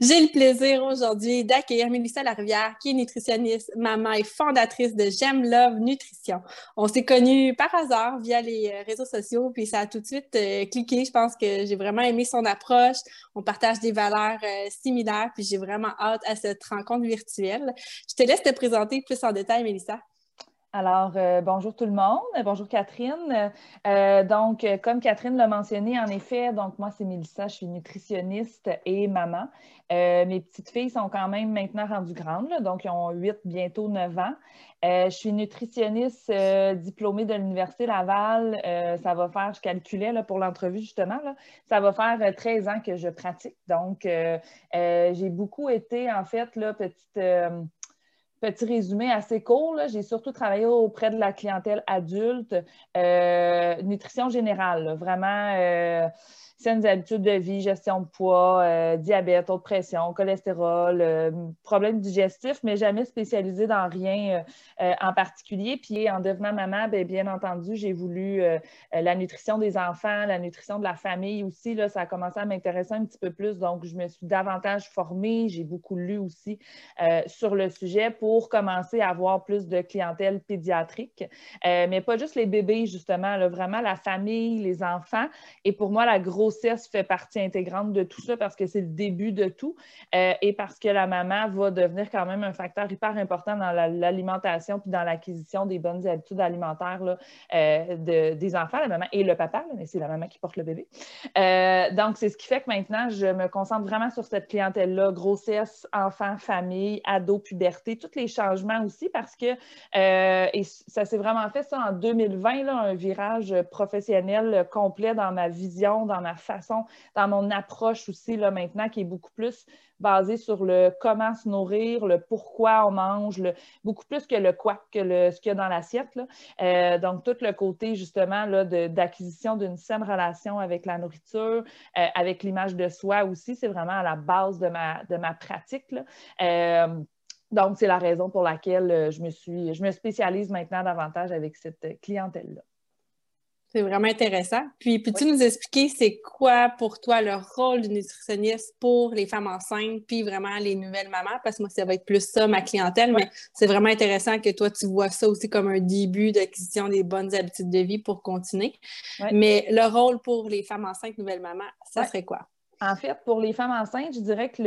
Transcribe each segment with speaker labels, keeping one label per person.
Speaker 1: J'ai le plaisir aujourd'hui d'accueillir Mélissa Larivière, qui est nutritionniste, maman et fondatrice de J'aime Love Nutrition. On s'est connus par hasard via les euh, réseaux sociaux, puis ça a tout de suite euh, cliqué. Je pense que j'ai vraiment aimé son approche. On partage des valeurs euh, similaires, puis j'ai vraiment hâte à cette rencontre virtuelle. Je te laisse te présenter plus en détail, Mélissa.
Speaker 2: Alors, euh, bonjour tout le monde. Bonjour Catherine. Euh, donc, euh, comme Catherine l'a mentionné, en effet, donc moi, c'est Mélissa, je suis nutritionniste et maman. mes petites filles sont quand même maintenant rendues grandes, donc ils ont 8, bientôt 9 ans. je suis nutritionniste diplômée de l'Université Laval. ça va faire, je calculais pour l'entrevue justement, ça va faire 13 ans que je pratique. Donc, j'ai beaucoup été, en fait, là, petite petit résumé assez court, j'ai surtout travaillé auprès de la clientèle adulte, euh, nutrition générale, vraiment euh, saines habitudes de vie, gestion de poids, euh, diabète, haute pression, cholestérol, euh, problèmes digestifs, mais jamais spécialisé dans rien euh, en particulier. Puis en devenant maman, bien, bien entendu, j'ai voulu la nutrition des enfants, la nutrition de la famille aussi. Là, ça a commencé à m'intéresser un petit peu plus. Donc, je me suis davantage formée. J'ai beaucoup lu aussi sur le sujet pour commencer à avoir plus de clientèle pédiatrique. mais pas juste les bébés, justement, là, vraiment la famille, les enfants. Et pour moi, la grosse grossesse fait partie intégrante de tout ça parce que c'est le début de tout euh, et parce que la maman va devenir quand même un facteur hyper important dans l'alimentation puis dans l'acquisition des bonnes habitudes alimentaires là, euh, des enfants, la maman et le papa, mais c'est la maman qui porte le bébé. Euh, donc, c'est ce qui fait que maintenant, je me concentre vraiment sur cette clientèle-là, grossesse, enfant, famille, ado, puberté, tous les changements aussi parce que, et ça s'est vraiment fait ça en 2020, là, un virage professionnel complet dans ma vision, dans ma façon, dans mon approche aussi là, maintenant, qui est beaucoup plus basée sur le comment se nourrir, le pourquoi on mange, beaucoup plus que le quoi, que ce qu'il y a dans l'assiette. Euh, donc, tout le côté justement d'acquisition d'une saine relation avec la nourriture, euh, avec l'image de soi aussi, c'est vraiment à la base de ma, de ma pratique. Euh, donc, c'est la raison pour laquelle je me, suis, je me spécialise maintenant davantage avec cette clientèle-là.
Speaker 1: C'est vraiment intéressant. Puis, peux-tu nous expliquer c'est quoi pour toi le rôle du nutritionniste pour les femmes enceintes, puis vraiment les nouvelles mamans? Parce que moi, ça va être plus ça, ma clientèle, mais c'est vraiment intéressant que toi, tu vois ça aussi comme un début d'acquisition des bonnes habitudes de vie pour continuer. Mais le rôle pour les femmes enceintes, nouvelles mamans, ça serait quoi?
Speaker 2: En fait, pour les femmes enceintes, je dirais que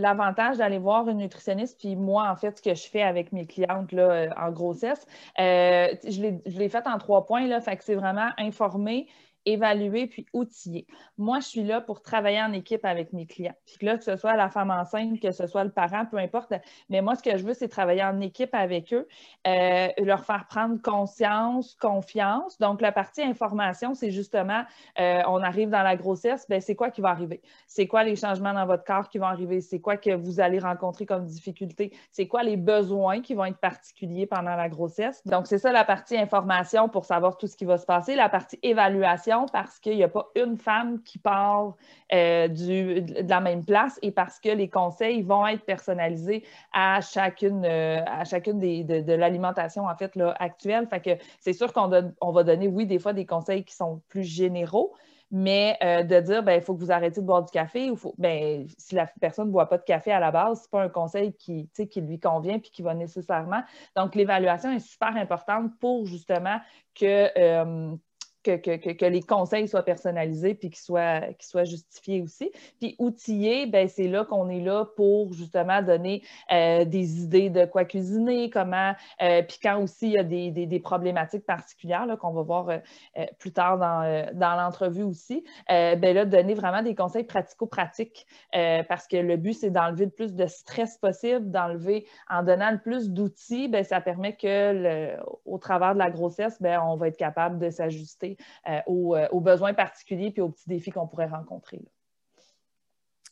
Speaker 2: l'avantage d'aller voir une nutritionniste, puis moi, en fait, ce que je fais avec mes clientes là, euh, en grossesse, euh, je l'ai fait en trois points. Là, fait que c'est vraiment informer, évaluer puis outiller. Moi, je suis là pour travailler en équipe avec mes clients. Puis là, que ce soit la femme enceinte, que ce soit le parent, peu importe. Mais moi, ce que je veux, c'est travailler en équipe avec eux, euh, leur faire prendre conscience, confiance. Donc, la partie information, c'est justement, euh, on arrive dans la grossesse, ben, c'est quoi qui va arriver? C'est quoi les changements dans votre corps qui vont arriver? C'est quoi que vous allez rencontrer comme difficulté? C'est quoi les besoins qui vont être particuliers pendant la grossesse? Donc, c'est ça la partie information pour savoir tout ce qui va se passer. La partie évaluation, parce qu'il n'y a pas une femme qui part euh, de la même place et parce que les conseils vont être personnalisés à chacune, euh, à chacune des, de, l'alimentation en fait actuelle. Fait que c'est sûr qu'on on va donner, oui, des fois des conseils qui sont plus généraux, mais euh, de dire, ben, il faut que vous arrêtiez de boire du café, ou faut, ben, si la personne ne boit pas de café à la base, ce n'est pas un conseil qui, qui lui convient puis qui va nécessairement. Donc, l'évaluation est super importante pour justement que que, les conseils soient personnalisés puis qu'ils soient, justifiés aussi. Puis outillés, ben, c'est là qu'on est là pour justement donner euh, des idées de quoi cuisiner, comment, euh, puis quand aussi il y a des, problématiques particulières qu'on va voir euh, plus tard dans, l'entrevue aussi, ben là, donner vraiment des conseils pratico-pratiques parce que le but, c'est d'enlever le plus de stress possible, d'enlever, en donnant le plus d'outils, ben, ça permet que au travers de la grossesse, ben, on va être capable de s'ajuster euh, euh, aux, besoins particuliers puis aux petits défis qu'on pourrait rencontrer.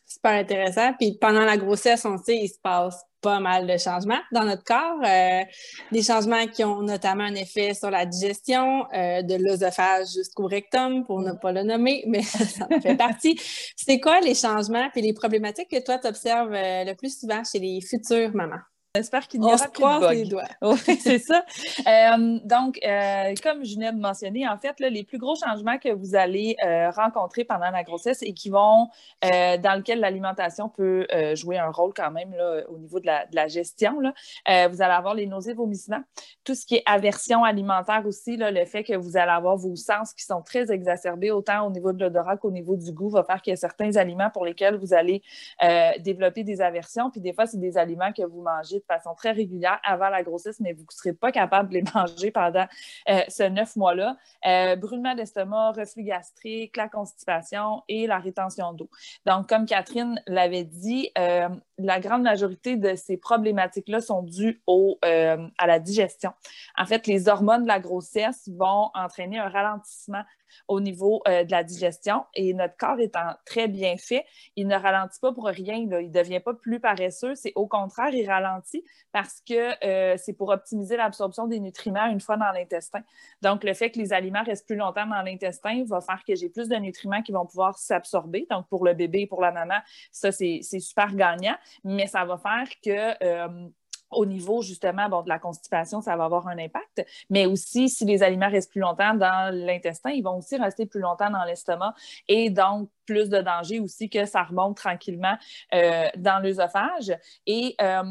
Speaker 1: Super intéressant. Puis pendant la grossesse, on sait, il se passe pas mal de changements dans notre corps. Euh, des changements qui ont notamment un effet sur la digestion, de l'œsophage jusqu'au rectum, pour ne pas le nommer, mais ça en fait partie. C'est quoi les changements et les problématiques que toi, tu observes le plus souvent chez les futures mamans?
Speaker 2: J'espère qu'il n'y aura plus de les doigts. oui, c'est ça. Euh, donc, euh, comme je venais de mentionner, en fait, les plus gros changements que vous allez euh, rencontrer pendant la grossesse et qui vont, dans lequel l'alimentation peut jouer un rôle quand même là, au niveau de la, gestion, là, vous allez avoir les nausées, vomissements, tout ce qui est aversion alimentaire aussi, là, le fait que vous allez avoir vos sens qui sont très exacerbés, autant au niveau de l'odorat qu'au niveau du goût, va faire qu'il y a certains aliments pour lesquels vous allez développer des aversions. Puis des fois, c'est des aliments que vous mangez de façon très régulière avant la grossesse, mais vous ne serez pas capable de les manger pendant euh, ce neuf mois-là. Euh, brûlement d'estomac, reflux gastrique, la constipation et la rétention d'eau. Donc, comme Catherine l'avait dit, euh, la grande majorité de ces problématiques-là sont dues au, à la digestion. En fait, les hormones de la grossesse vont entraîner un ralentissement au niveau euh, de la digestion. Et notre corps étant très bien fait, il ne ralentit pas pour rien. Il ne devient pas plus paresseux. C'est au contraire, il ralentit parce que euh, c'est pour optimiser l'absorption des nutriments une fois dans l'intestin. Donc, le fait que les aliments restent plus longtemps dans l'intestin va faire que j'ai plus de nutriments qui vont pouvoir s'absorber. Donc, pour le bébé et pour la maman, ça, c'est super gagnant. Mais ça va faire que euh, au niveau justement bon, de la constipation, ça va avoir un impact. Mais aussi, si les aliments restent plus longtemps dans l'intestin, ils vont aussi rester plus longtemps dans l'estomac et donc plus de danger aussi que ça remonte tranquillement euh, dans l'œsophage. Et euh,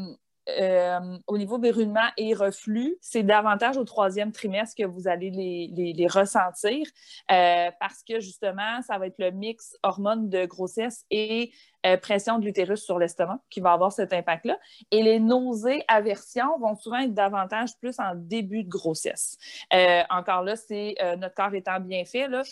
Speaker 2: euh, au niveau brûlement et reflux, c'est davantage au troisième trimestre que vous allez les, ressentir parce que justement, ça va être le mix hormones de grossesse et euh, pression de l'utérus sur l'estomac qui va avoir cet impact-là. Et les nausées, aversions vont souvent être davantage plus en début de grossesse. Euh, encore là, c'est euh, notre corps étant bien fait, là,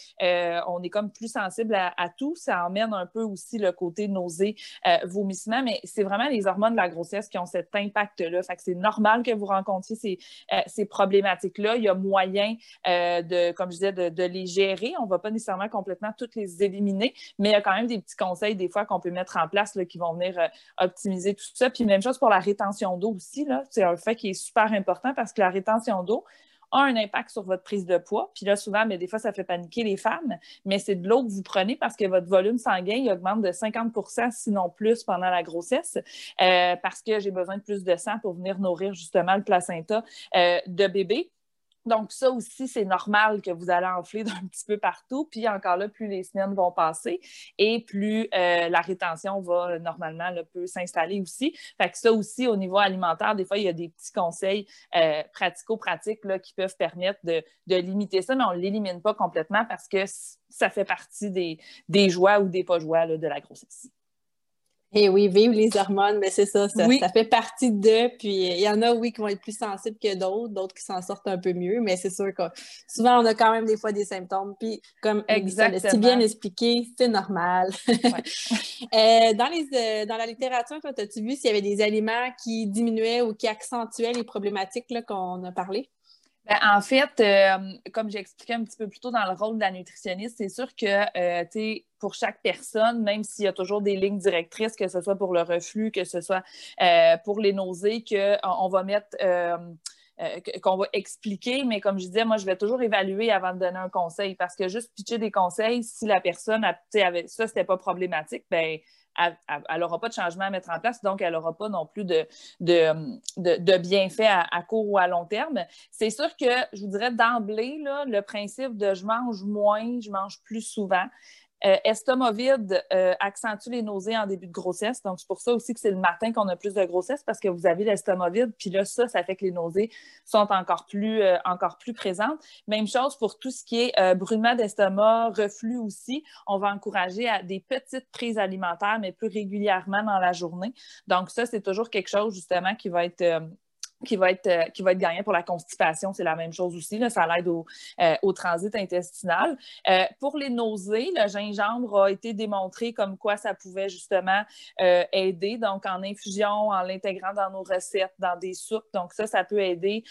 Speaker 2: on est comme plus sensible à, tout. Ça emmène un peu aussi le côté nausée, vomissement, mais c'est vraiment les hormones de la grossesse qui ont cet impact-là. Fait que c'est normal que vous rencontriez ces, ces problématiques-là. Il y a moyen de, comme je disais, de, de les gérer. On ne va pas nécessairement complètement toutes les éliminer, mais il y a quand même des petits conseils des fois qu'on peut mettre en place qui vont venir euh, optimiser tout ça. Puis même chose pour la rétention d'eau aussi. C'est un fait qui est super important parce que la rétention d'eau, a un impact sur votre prise de poids. Puis là, souvent, mais des fois, ça fait paniquer les femmes, mais c'est de l'eau que vous prenez parce que votre volume sanguin augmente de 50% sinon plus, pendant la grossesse, euh, parce que j'ai besoin de plus de sang pour venir nourrir justement le placenta euh, de bébé. Donc, ça aussi, c'est normal que vous allez enfler d'un petit peu partout. Puis encore là, plus les semaines vont passer et plus euh, la rétention va normalement le peut s'installer aussi. Fait que ça aussi, au niveau alimentaire, des fois, il y a des petits conseils euh, pratico-pratiques qui peuvent permettre de, limiter ça, mais on ne l'élimine pas complètement parce que ça fait partie des, des joies ou des pas joies de la grossesse.
Speaker 1: Eh oui, vivre les hormones, mais c'est ça, ça, fait partie d'eux. Puis il y en a, oui, qui vont être plus sensibles que d'autres, d'autres qui s'en sortent un peu mieux, mais c'est sûr que souvent, on a quand même des fois des symptômes. Puis comme tu bien expliqué, c'est normal. Euh, dans, les, euh, dans la littérature, as-tu vu s'il y avait des aliments qui diminuaient ou qui accentuaient les problématiques qu'on a parlé?
Speaker 2: Ben, en fait, euh, comme j'ai expliqué un petit peu plus tôt dans le rôle de la nutritionniste, c'est sûr que euh, pour chaque personne, même s'il y a toujours des lignes directrices, que ce soit pour le reflux, que ce soit euh, pour les nausées, qu'on va mettre. qu'on va expliquer, mais comme je disais, moi, je vais toujours évaluer avant de donner un conseil parce que juste pitcher des conseils, si la personne, a, avait, ça, c'était pas problématique, ben elle n'aura pas de changement à mettre en place, donc elle n'aura pas non plus de, de, bienfaits à, court ou à long terme. C'est sûr que je vous dirais d'emblée, le principe de je mange moins, je mange plus souvent, euh, estomac vide euh, accentue les nausées en début de grossesse. Donc, c'est pour ça aussi que c'est le matin qu'on a plus de grossesse parce que vous avez l'estomac vide. Puis là, ça, ça fait que les nausées sont encore plus, euh, encore plus présentes. Même chose pour tout ce qui est brûlement d'estomac, reflux aussi. On va encourager à des petites prises alimentaires, mais plus régulièrement dans la journée. Donc, ça, c'est toujours quelque chose, justement, qui va être qui va être, euh, qui va être gagnant pour la constipation, c'est la même chose aussi. Ça l'aide au, euh, transit intestinal. Euh, pour les nausées, le gingembre a été démontré comme quoi ça pouvait justement aider, donc en infusion, en l'intégrant dans nos recettes, dans des soupes. Donc ça, ça peut aider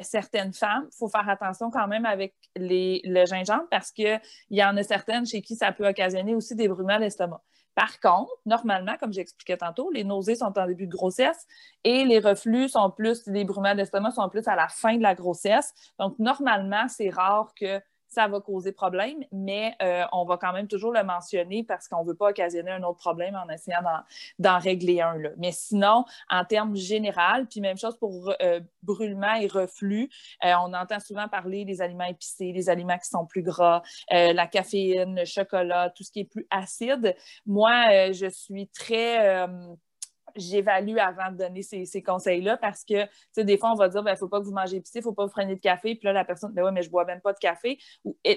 Speaker 2: certaines femmes. Il faut faire attention quand même avec le gingembre parce qu'il y en a certaines chez qui ça peut occasionner aussi des brûlements d'estomac. Par contre, normalement, comme j'expliquais tantôt, les nausées sont en début de grossesse et les reflux sont plus, les brûlements d'estomac sont plus à la fin de la grossesse. Donc, normalement, c'est rare que ça va causer problème, mais euh, on va quand même toujours le mentionner parce qu'on ne veut pas occasionner un autre problème en essayant d'en régler un. Là. Mais sinon, en termes général, puis même chose pour euh, brûlement et reflux, euh, on entend souvent parler des aliments épicés, des aliments qui sont plus gras, la caféine, le chocolat, tout ce qui est plus acide. Moi, je suis très j'évalue avant de donner ces, conseils-là parce que, tu sais, des fois, on va dire, il ben, ne faut pas que vous mangez épicé, il ne faut pas vous preniez de café. Puis là, la personne, ben oui, mais je ne bois même pas de café.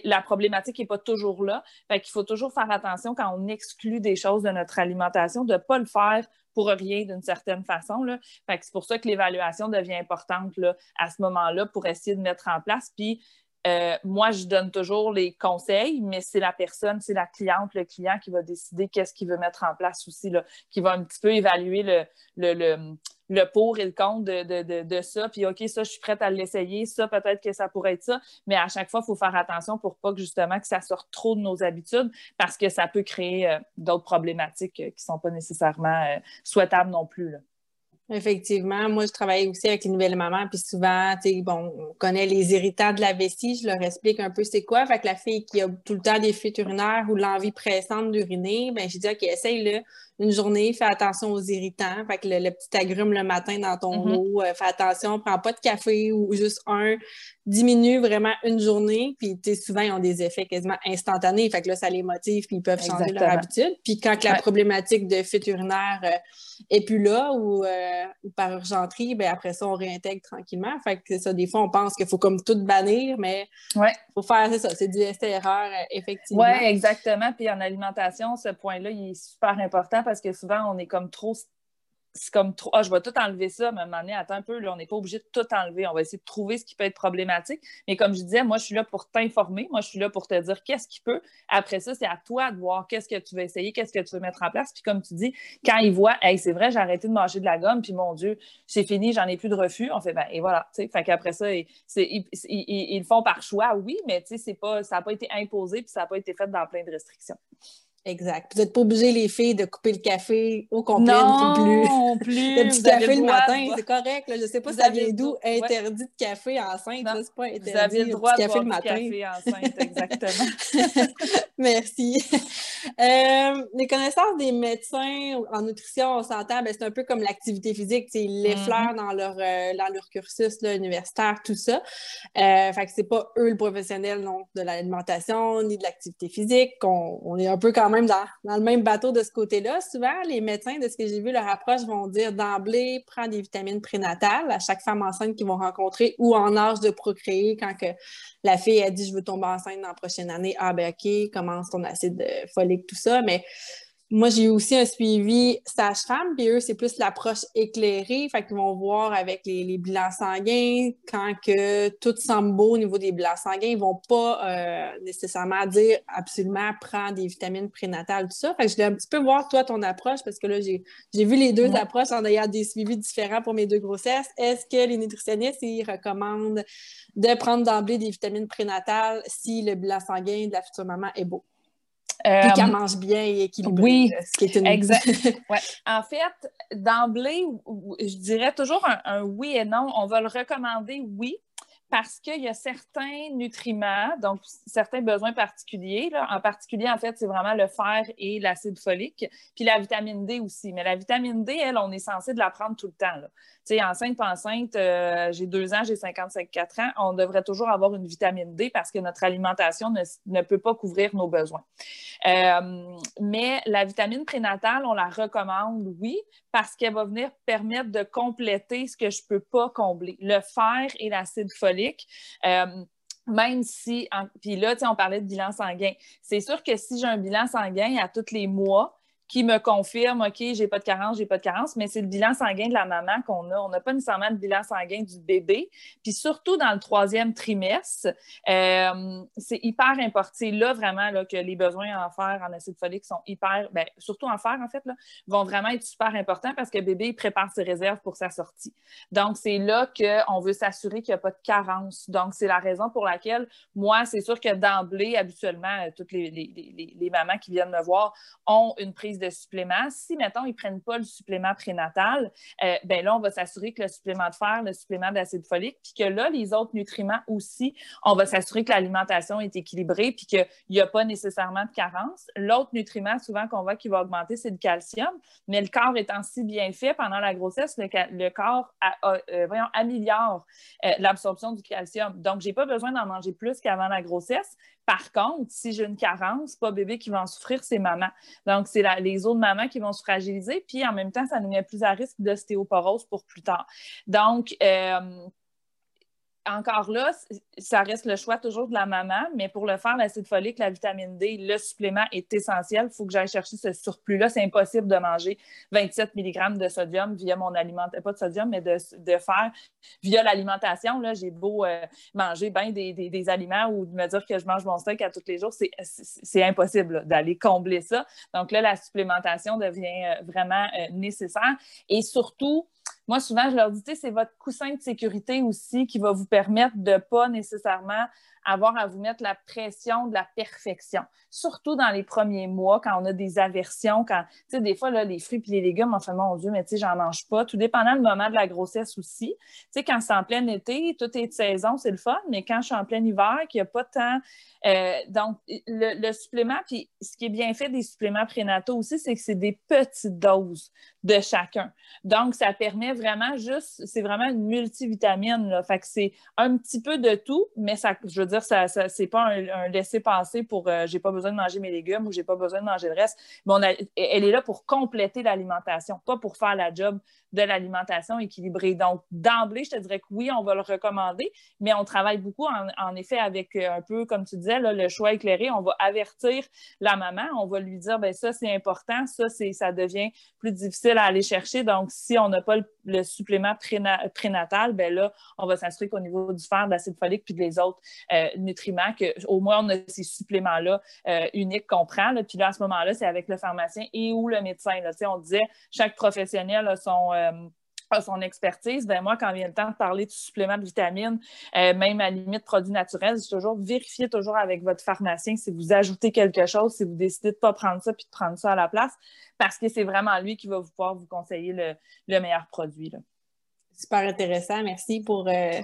Speaker 2: la problématique n'est pas toujours là. Fait qu'il faut toujours faire attention quand on exclut des choses de notre alimentation, de ne pas le faire pour rien d'une certaine façon. Là. Fait que c'est pour ça que l'évaluation devient importante là, à ce moment-là pour essayer de mettre en place. Puis, euh, moi, je donne toujours les conseils, mais c'est la personne, c'est la cliente, le client qui va décider qu'est-ce qu'il veut mettre en place aussi, là, qui va un petit peu évaluer le, le, le, pour et le contre de, de, ça. Puis, OK, ça, je suis prête à l'essayer. Ça, peut-être que ça pourrait être ça. Mais à chaque fois, il faut faire attention pour pas que justement que ça sorte trop de nos habitudes parce que ça peut créer euh, d'autres problématiques euh, qui ne sont pas nécessairement souhaitables non plus. Là.
Speaker 1: Effectivement, moi, je travaille aussi avec les nouvelles mamans, puis souvent, tu sais, bon, on connaît les irritants de la vessie, je leur explique un peu c'est quoi. Fait que la fille qui a tout le temps des fuites urinaires ou l'envie pressante d'uriner, ben je dis, OK, essaye-le une journée, fais attention aux irritants. Fait que le, petit agrume le matin dans ton mm-hmm. eau, euh, fais attention, prends pas de café ou juste un, diminue vraiment une journée. Puis, souvent, ils ont des effets quasiment instantanés. Fait que là, ça les motive, puis ils peuvent changer leur habitude. Puis, quand la problématique de fuite urinaire euh, est plus là ou, euh, ou, par urgenterie, ben après ça, on réintègre tranquillement. Fait que ça, des fois, on pense qu'il faut comme tout bannir, mais il faut faire, c'est ça, c'est du essai-erreur, effectivement.
Speaker 2: Oui, exactement. Puis en alimentation, ce point-là, il est super important parce que souvent, on est comme trop c'est comme trop, ah, je vais tout enlever ça, mais à un moment donné, attends un peu, là, on n'est pas obligé de tout enlever. On va essayer de trouver ce qui peut être problématique. Mais comme je disais, moi, je suis là pour t'informer. Moi, je suis là pour te dire qu'est-ce qui peut. Après ça, c'est à toi de voir qu'est-ce que tu veux essayer, qu'est-ce que tu veux mettre en place. Puis comme tu dis, quand ils voient, hey, c'est vrai, j'ai arrêté de manger de la gomme, puis mon Dieu, c'est fini, j'en ai plus de refus, on fait, ben, et voilà. Fait qu'après ça, ils, ils, le font par choix, oui, mais pas, ça n'a pas été imposé, puis ça n'a pas été fait dans plein de restrictions.
Speaker 1: Exact. Vous n'êtes pas obligé, les filles, de couper le café au complet
Speaker 2: non plus. plus.
Speaker 1: le petit café le, matin, c'est correct. Je ne sais pas si ça vient d'où interdit de café enceinte. C'est pas interdit. Vous
Speaker 2: avez le droit de café le matin. café enceinte, exactement.
Speaker 1: Merci. Euh, les connaissances des médecins en nutrition, on s'entend, ben, c'est un peu comme l'activité physique. Ils l'effleurent mm-hmm. dans, leur, euh, dans leur cursus là, universitaire, tout ça. Euh, fait que c'est pas eux le professionnel non, de l'alimentation ni de l'activité physique. On, on est un peu quand même dans, le même bateau de ce côté-là. Souvent, les médecins, de ce que j'ai vu, leur approche vont dire d'emblée, prends des vitamines prénatales à chaque femme enceinte qu'ils vont rencontrer ou en âge de procréer quand que la fille a dit je veux tomber enceinte dans la prochaine année. Ah ben OK, commence ton acide folique, tout ça. Mais moi, j'ai aussi un suivi sage-femme, puis eux, c'est plus l'approche éclairée. Fait qu'ils vont voir avec les, les, bilans sanguins, quand que tout semble beau au niveau des bilans sanguins, ils vont pas euh, nécessairement dire absolument prends des vitamines prénatales, tout ça. Fait que je voulais un petit peu voir, toi, ton approche, parce que là, j'ai vu les deux approches en ayant des suivis différents pour mes deux grossesses. Est-ce que les nutritionnistes, ils recommandent de prendre d'emblée des vitamines prénatales si le bilan sanguin de la future maman est beau? Puis qu'elle euh, mange bien et équilibrée.
Speaker 2: Oui, ce qui est une... exact. ouais. En fait, d'emblée, je dirais toujours un, oui et non. On va le recommander, oui, parce qu'il y a certains nutriments, donc certains besoins particuliers. Là. En particulier, en fait, c'est vraiment le fer et l'acide folique, puis la vitamine D aussi. Mais la vitamine D, elle, on est censé de la prendre tout le temps. Là sais, enceinte, pas enceinte, euh, j'ai deux ans, j'ai 55 ans, on devrait toujours avoir une vitamine D parce que notre alimentation ne, peut pas couvrir nos besoins. Euh, mais la vitamine prénatale, on la recommande, oui, parce qu'elle va venir permettre de compléter ce que je ne peux pas combler, le fer et l'acide folique. Euh, même si, puis là, on parlait de bilan sanguin. C'est sûr que si j'ai un bilan sanguin à tous les mois, qui me confirme, OK, j'ai pas de carence, j'ai pas de carence, mais c'est le bilan sanguin de la maman qu'on a. On n'a pas nécessairement le bilan sanguin du bébé. Puis surtout dans le troisième trimestre, euh, c'est hyper important. C'est là vraiment que les besoins en fer, en acide folique sont hyper, bien, surtout en fer en fait, vont vraiment être super importants parce que bébé prépare ses réserves pour sa sortie. Donc c'est là qu'on veut s'assurer qu'il n'y a pas de carence. Donc c'est la raison pour laquelle moi, c'est sûr que d'emblée, habituellement, toutes les, les, les, les mamans qui viennent me voir ont une prise de suppléments. Si, mettons, ils ne prennent pas le supplément prénatal, euh, ben là, on va s'assurer que le supplément de fer, le supplément d'acide folique, puis que là, les autres nutriments aussi, on va s'assurer que l'alimentation est équilibrée, puis qu'il n'y a pas nécessairement de carence. L'autre nutriment, souvent, qu'on voit qui va augmenter, c'est le calcium. Mais le corps étant si bien fait pendant la grossesse, le, corps euh, voyons, améliore euh, l'absorption du calcium. Donc, je n'ai pas besoin d'en manger plus qu'avant la grossesse. Par contre, si j'ai une carence, pas bébé qui va en souffrir, c'est maman. Donc, c'est les autres mamans qui vont se fragiliser, puis en même temps, ça nous met plus à risque d'ostéoporose pour plus tard. Donc, euh, encore là, ça reste le choix toujours de la maman, mais pour le faire, l'acide folique, la vitamine D, le supplément est essentiel. Il faut que j'aille chercher ce surplus-là. C'est impossible de manger 27 mg de sodium via mon alimentation, pas de sodium, mais de, fer via l'alimentation. J'ai beau euh, manger bien des, aliments ou me dire que je mange mon steak à tous les jours, c'est impossible d'aller combler ça. Donc là, la supplémentation devient euh, vraiment euh, nécessaire. Et surtout, moi, souvent, je leur dis, c'est votre coussin de sécurité aussi qui va vous permettre de pas nécessairement avoir à vous mettre la pression de la perfection. Surtout dans les premiers mois, quand on a des aversions, quand, tu sais, des fois, là, les fruits et les légumes, on fait, mon Dieu, mais tu sais, j'en mange pas. Tout dépendant du moment de la grossesse aussi. Tu sais, quand c'est en plein été, tout est de saison, c'est le fun, mais quand je suis en plein hiver, qu'il n'y a pas temps. Euh, donc, le, supplément, puis ce qui est bien fait des suppléments prénataux aussi, c'est que c'est des petites doses de chacun. Donc, ça permet vraiment juste, c'est vraiment une multivitamine, là. Fait que c'est un petit peu de tout, mais ça, je veux dire, ça, ça c'est pas un, laisser-passer pour euh, j'ai pas besoin de manger mes légumes ou j'ai pas besoin de manger le reste. Mais elle est là pour compléter l'alimentation, pas pour faire la job de l'alimentation équilibrée. Donc, d'emblée, je te dirais que oui, on va le recommander, mais on travaille beaucoup, en, effet, avec euh, un peu, comme tu disais, le choix éclairé. On va avertir la maman, on va lui dire, ben ça, c'est important, ça, ça devient plus difficile à aller chercher. Donc, si on n'a pas le, supplément prénatal, ben là, on va s'assurer qu'au niveau du fer, de l'acide folique, puis des autres euh, nutriments, qu'au moins, on a ces suppléments-là euh, uniques qu'on prend. Puis là, à ce moment-là, c'est avec le pharmacien et ou le médecin. Là. On disait, chaque professionnel a son son expertise, ben moi, quand vient le temps de parler de suppléments de vitamines, euh, même à limite produits naturels, c'est toujours vérifier toujours avec votre pharmacien si vous ajoutez quelque chose, si vous décidez de ne pas prendre ça puis de prendre ça à la place, parce que c'est vraiment lui qui va vous pouvoir vous conseiller le, meilleur produit.
Speaker 1: Super intéressant. Merci pour, euh,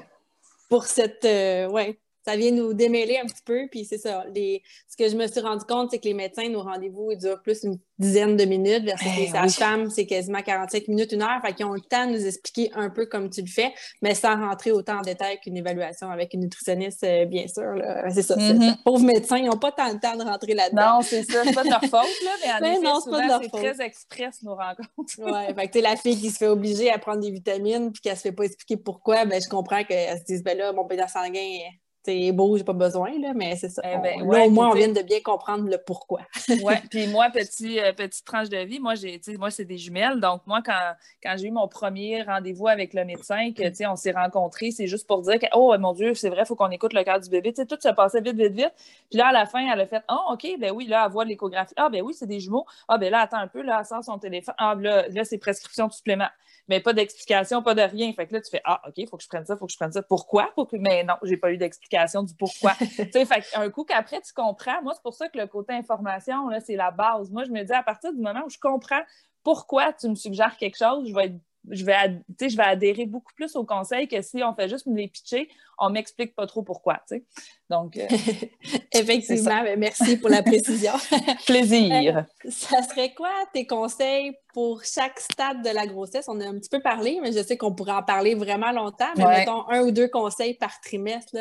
Speaker 1: pour cette, ouais, ça vient nous démêler un petit peu. Puis c'est ça. Ce que je me suis rendu compte, c'est que les médecins, nos rendez-vous, ils durent plus une dizaine de minutes versus les eh sages-femmes, c'est quasiment 45 minutes, une heure. Fait qu'ils ont le temps de nous expliquer un peu comme tu le fais, mais sans rentrer autant en détail qu'une évaluation avec une nutritionniste, euh, bien sûr. C'est ça, mm-hmm. Pauvres médecins, ils n'ont pas tant de temps de rentrer là-dedans.
Speaker 2: Non, c'est ça. C'est pas de leur faute, là, mais en ben effet, non, c'est très express, nos rencontres.
Speaker 1: oui, fait que la fille qui se fait obliger à prendre des vitamines puis qu'elle se fait pas expliquer pourquoi, ben je comprends qu'elle se dise, ben là, mon pédale sanguin c'est beau, j'ai pas besoin, là, mais c'est ça. Eh ben, là, au moins, on vient de bien comprendre le pourquoi.
Speaker 2: oui, puis moi, petit, euh, petite tranche de vie, moi, j'ai, moi, c'est des jumelles. Donc, moi, quand, quand j'ai eu mon premier rendez-vous avec le médecin, que, on s'est rencontrés, c'est juste pour dire que, oh, mon Dieu, c'est vrai, il faut qu'on écoute le cœur du bébé. tout se passait vite, vite, vite. Puis là, à la fin, elle a fait, oh, OK, ben oui, là, elle voit l'échographie. Ah, ben oui, c'est des jumeaux. Ah, ben là, attends un peu, là, elle sort son téléphone. Ah, là, là c'est prescription de supplément mais pas d'explication, pas de rien. Fait que là, tu fais Ah, OK, il faut que je prenne ça, il faut que je prenne ça. Pourquoi? Mais non, j'ai pas eu d'explication du pourquoi. tu sais, fait un coup qu'après, tu comprends. Moi, c'est pour ça que le côté information, là, c'est la base. Moi, je me dis, à partir du moment où je comprends pourquoi tu me suggères quelque chose, je vais être je vais, je vais adhérer beaucoup plus au conseil que si on fait juste me les pitcher, on ne m'explique pas trop pourquoi. sais. Donc, euh,
Speaker 1: Effectivement, ben, merci pour la précision.
Speaker 2: Plaisir.
Speaker 1: Euh, ça serait quoi tes conseils pour chaque stade de la grossesse? On a un petit peu parlé, mais je sais qu'on pourrait en parler vraiment longtemps. Mais mettons un ou deux conseils par trimestre.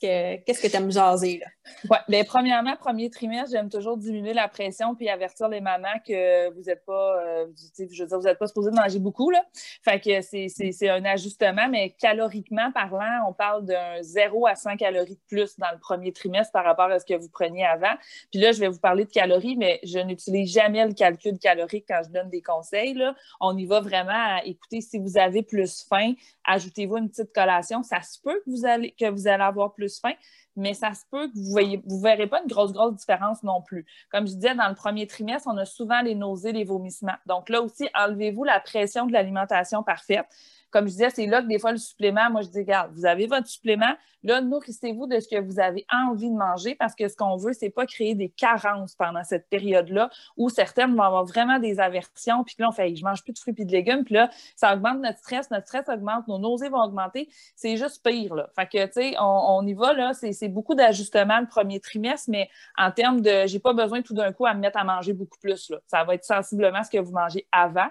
Speaker 1: Qu'est-ce que tu aimes jaser?
Speaker 2: Oui, bien, premièrement, premier trimestre, j'aime toujours diminuer la pression puis avertir les mamans que vous n'êtes pas, euh, je veux dire, vous n'êtes pas supposé manger beaucoup. Là. Fait que c'est un ajustement, mais caloriquement parlant, on parle d'un 0 à 100 calories de plus dans le premier trimestre par rapport à ce que vous preniez avant. Puis là, je vais vous parler de calories, mais je n'utilise jamais le calcul calorique quand je donne des conseils. Là. On y va vraiment à écouter si vous avez plus faim, ajoutez-vous une petite collation. Ça se peut que vous allez, que vous allez avoir plus faim, mais ça se peut que vous ne vous verrez pas une grosse, grosse différence non plus. Comme je disais, dans le premier trimestre, on a souvent les nausées, les vomissements. Donc là aussi, enlevez-vous la pression de l'alimentation parfaite comme je disais, c'est là que des fois le supplément, moi je dis, regarde, vous avez votre supplément, là, nourrissez-vous de ce que vous avez envie de manger parce que ce qu'on veut, c'est pas créer des carences pendant cette période-là où certaines vont avoir vraiment des aversions, puis là, on fait, je mange plus de fruits et de légumes, puis là, ça augmente notre stress, notre stress augmente, nos nausées vont augmenter. C'est juste pire, là. Fait que, tu sais, on, y va, là, c'est beaucoup d'ajustements le premier trimestre, mais en termes de, j'ai pas besoin tout d'un coup à me mettre à manger beaucoup plus, là. Ça va être sensiblement ce que vous mangez avant.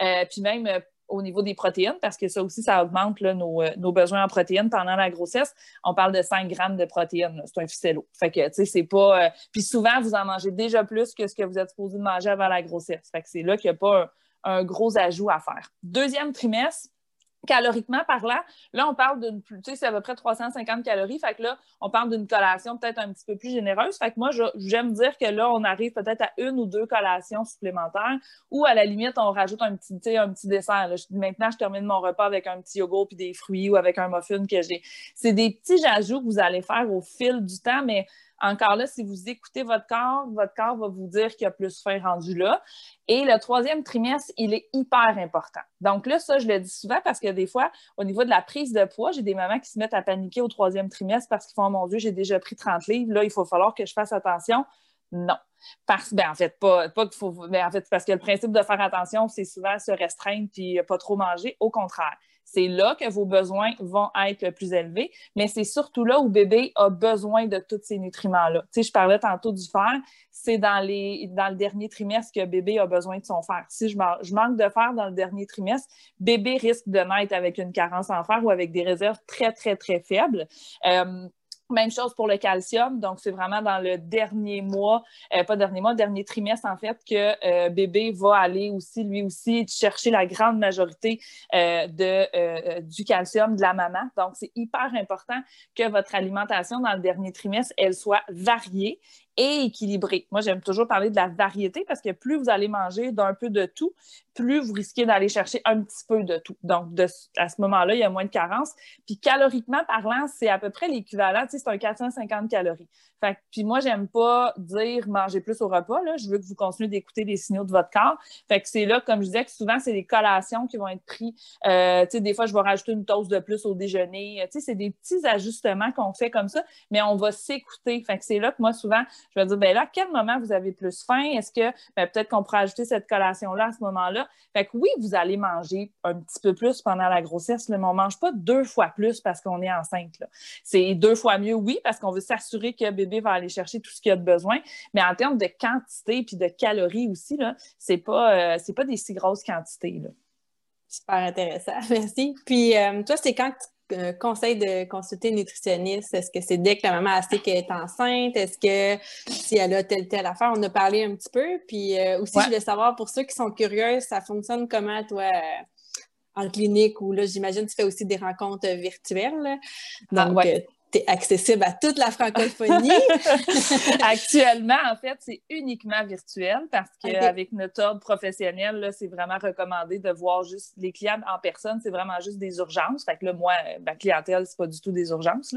Speaker 2: Euh, puis même au niveau des protéines, parce que ça aussi, ça augmente euh, nos, besoins en protéines pendant la grossesse. On parle de 5 grammes de protéines. C'est un ficello. Fait que, tu sais, c'est pas. Euh, puis souvent, vous en mangez déjà plus que ce que vous êtes supposé manger avant la grossesse. Fait que c'est là qu'il n'y a pas un, gros ajout à faire. Deuxième trimestre, caloriquement parlant, là, on parle d'une, tu sais, c'est à peu près 350 calories. Fait que là, on parle d'une collation peut-être un petit peu plus généreuse. Fait que moi, j'aime dire que là, on arrive peut-être à une ou deux collations supplémentaires ou à la limite, on rajoute un petit, un petit dessert. maintenant, je termine mon repas avec un petit yogourt puis des fruits ou avec un muffin que j'ai. C'est des petits ajouts que vous allez faire au fil du temps, mais encore là, si vous écoutez votre corps, votre corps va vous dire qu'il y a plus faim rendu là. Et le troisième trimestre, il est hyper important. Donc là, ça, je le dis souvent parce que des fois, au niveau de la prise de poids, j'ai des mamans qui se mettent à paniquer au troisième trimestre parce qu'ils font, mon Dieu, j'ai déjà pris 30 livres, là, il faut falloir que je fasse attention. Non. Parce, ben, en fait, pas, pas faut, mais en fait, parce que le principe de faire attention, c'est souvent se restreindre puis pas trop manger. Au contraire, c'est là que vos besoins vont être le plus élevés, mais c'est surtout là où bébé a besoin de tous ces nutriments-là. Tu sais, je parlais tantôt du fer, c'est dans, le dernier trimestre que bébé a besoin de son fer. Si je, je manque de fer dans le dernier trimestre, bébé risque de naître avec une carence en fer ou avec des réserves très, très, très faibles. Euh, même chose pour le calcium. Donc, c'est vraiment dans le dernier mois, euh, pas dernier mois, dernier trimestre, en fait, que euh, bébé va aller aussi, lui aussi, chercher la grande majorité euh, de, du calcium de la maman. Donc, c'est hyper important que votre alimentation dans le dernier trimestre, elle soit variée et équilibré. Moi, j'aime toujours parler de la variété parce que plus vous allez manger d'un peu de tout, plus vous risquez d'aller chercher un petit peu de tout. Donc, à ce moment-là, il y a moins de carence. Puis, caloriquement parlant, c'est à peu près l'équivalent, tu c'est un 450 calories. Fait puis moi, j'aime pas dire manger plus au repas. Là. Je veux que vous continuez d'écouter les signaux de votre corps. Fait que c'est là, comme je disais, que souvent, c'est des collations qui vont être prises. Euh, tu sais, des fois, je vais rajouter une toast de plus au déjeuner. Tu sais, c'est des petits ajustements qu'on fait comme ça, mais on va s'écouter. Fait que c'est là que moi, souvent, je vais dire, ben là, à quel moment vous avez plus faim? Est-ce que ben, peut-être qu'on pourrait ajouter cette collation-là à ce moment-là? Fait que oui, vous allez manger un petit peu plus pendant la grossesse, mais on ne mange pas deux fois plus parce qu'on est enceinte. C'est deux fois mieux, oui, parce qu'on veut s'assurer que bébé va aller chercher tout ce qu'il a de besoin. Mais en termes de quantité puis de calories aussi, ce n'est pas, euh, pas des si grosses quantités. Là.
Speaker 1: Super intéressant, merci. Puis euh, toi, c'est quand euh, conseil de consulter une nutritionniste? Est-ce que c'est dès que la maman sait qu'elle est enceinte? Est-ce que si elle a telle, telle affaire? On a parlé un petit peu. Puis euh, aussi, je voulais savoir, pour ceux qui sont curieux, ça fonctionne comment, toi, en clinique, ou là, j'imagine tu fais aussi des rencontres virtuelles. Ah, Donc, tu es accessible à toute la francophonie.
Speaker 2: Actuellement, en fait, c'est uniquement virtuel parce qu'avec notre ordre professionnel, c'est vraiment recommandé de voir juste les clients en personne. C'est vraiment juste des urgences. Fait que là, moi, ma clientèle, c'est pas du tout des urgences.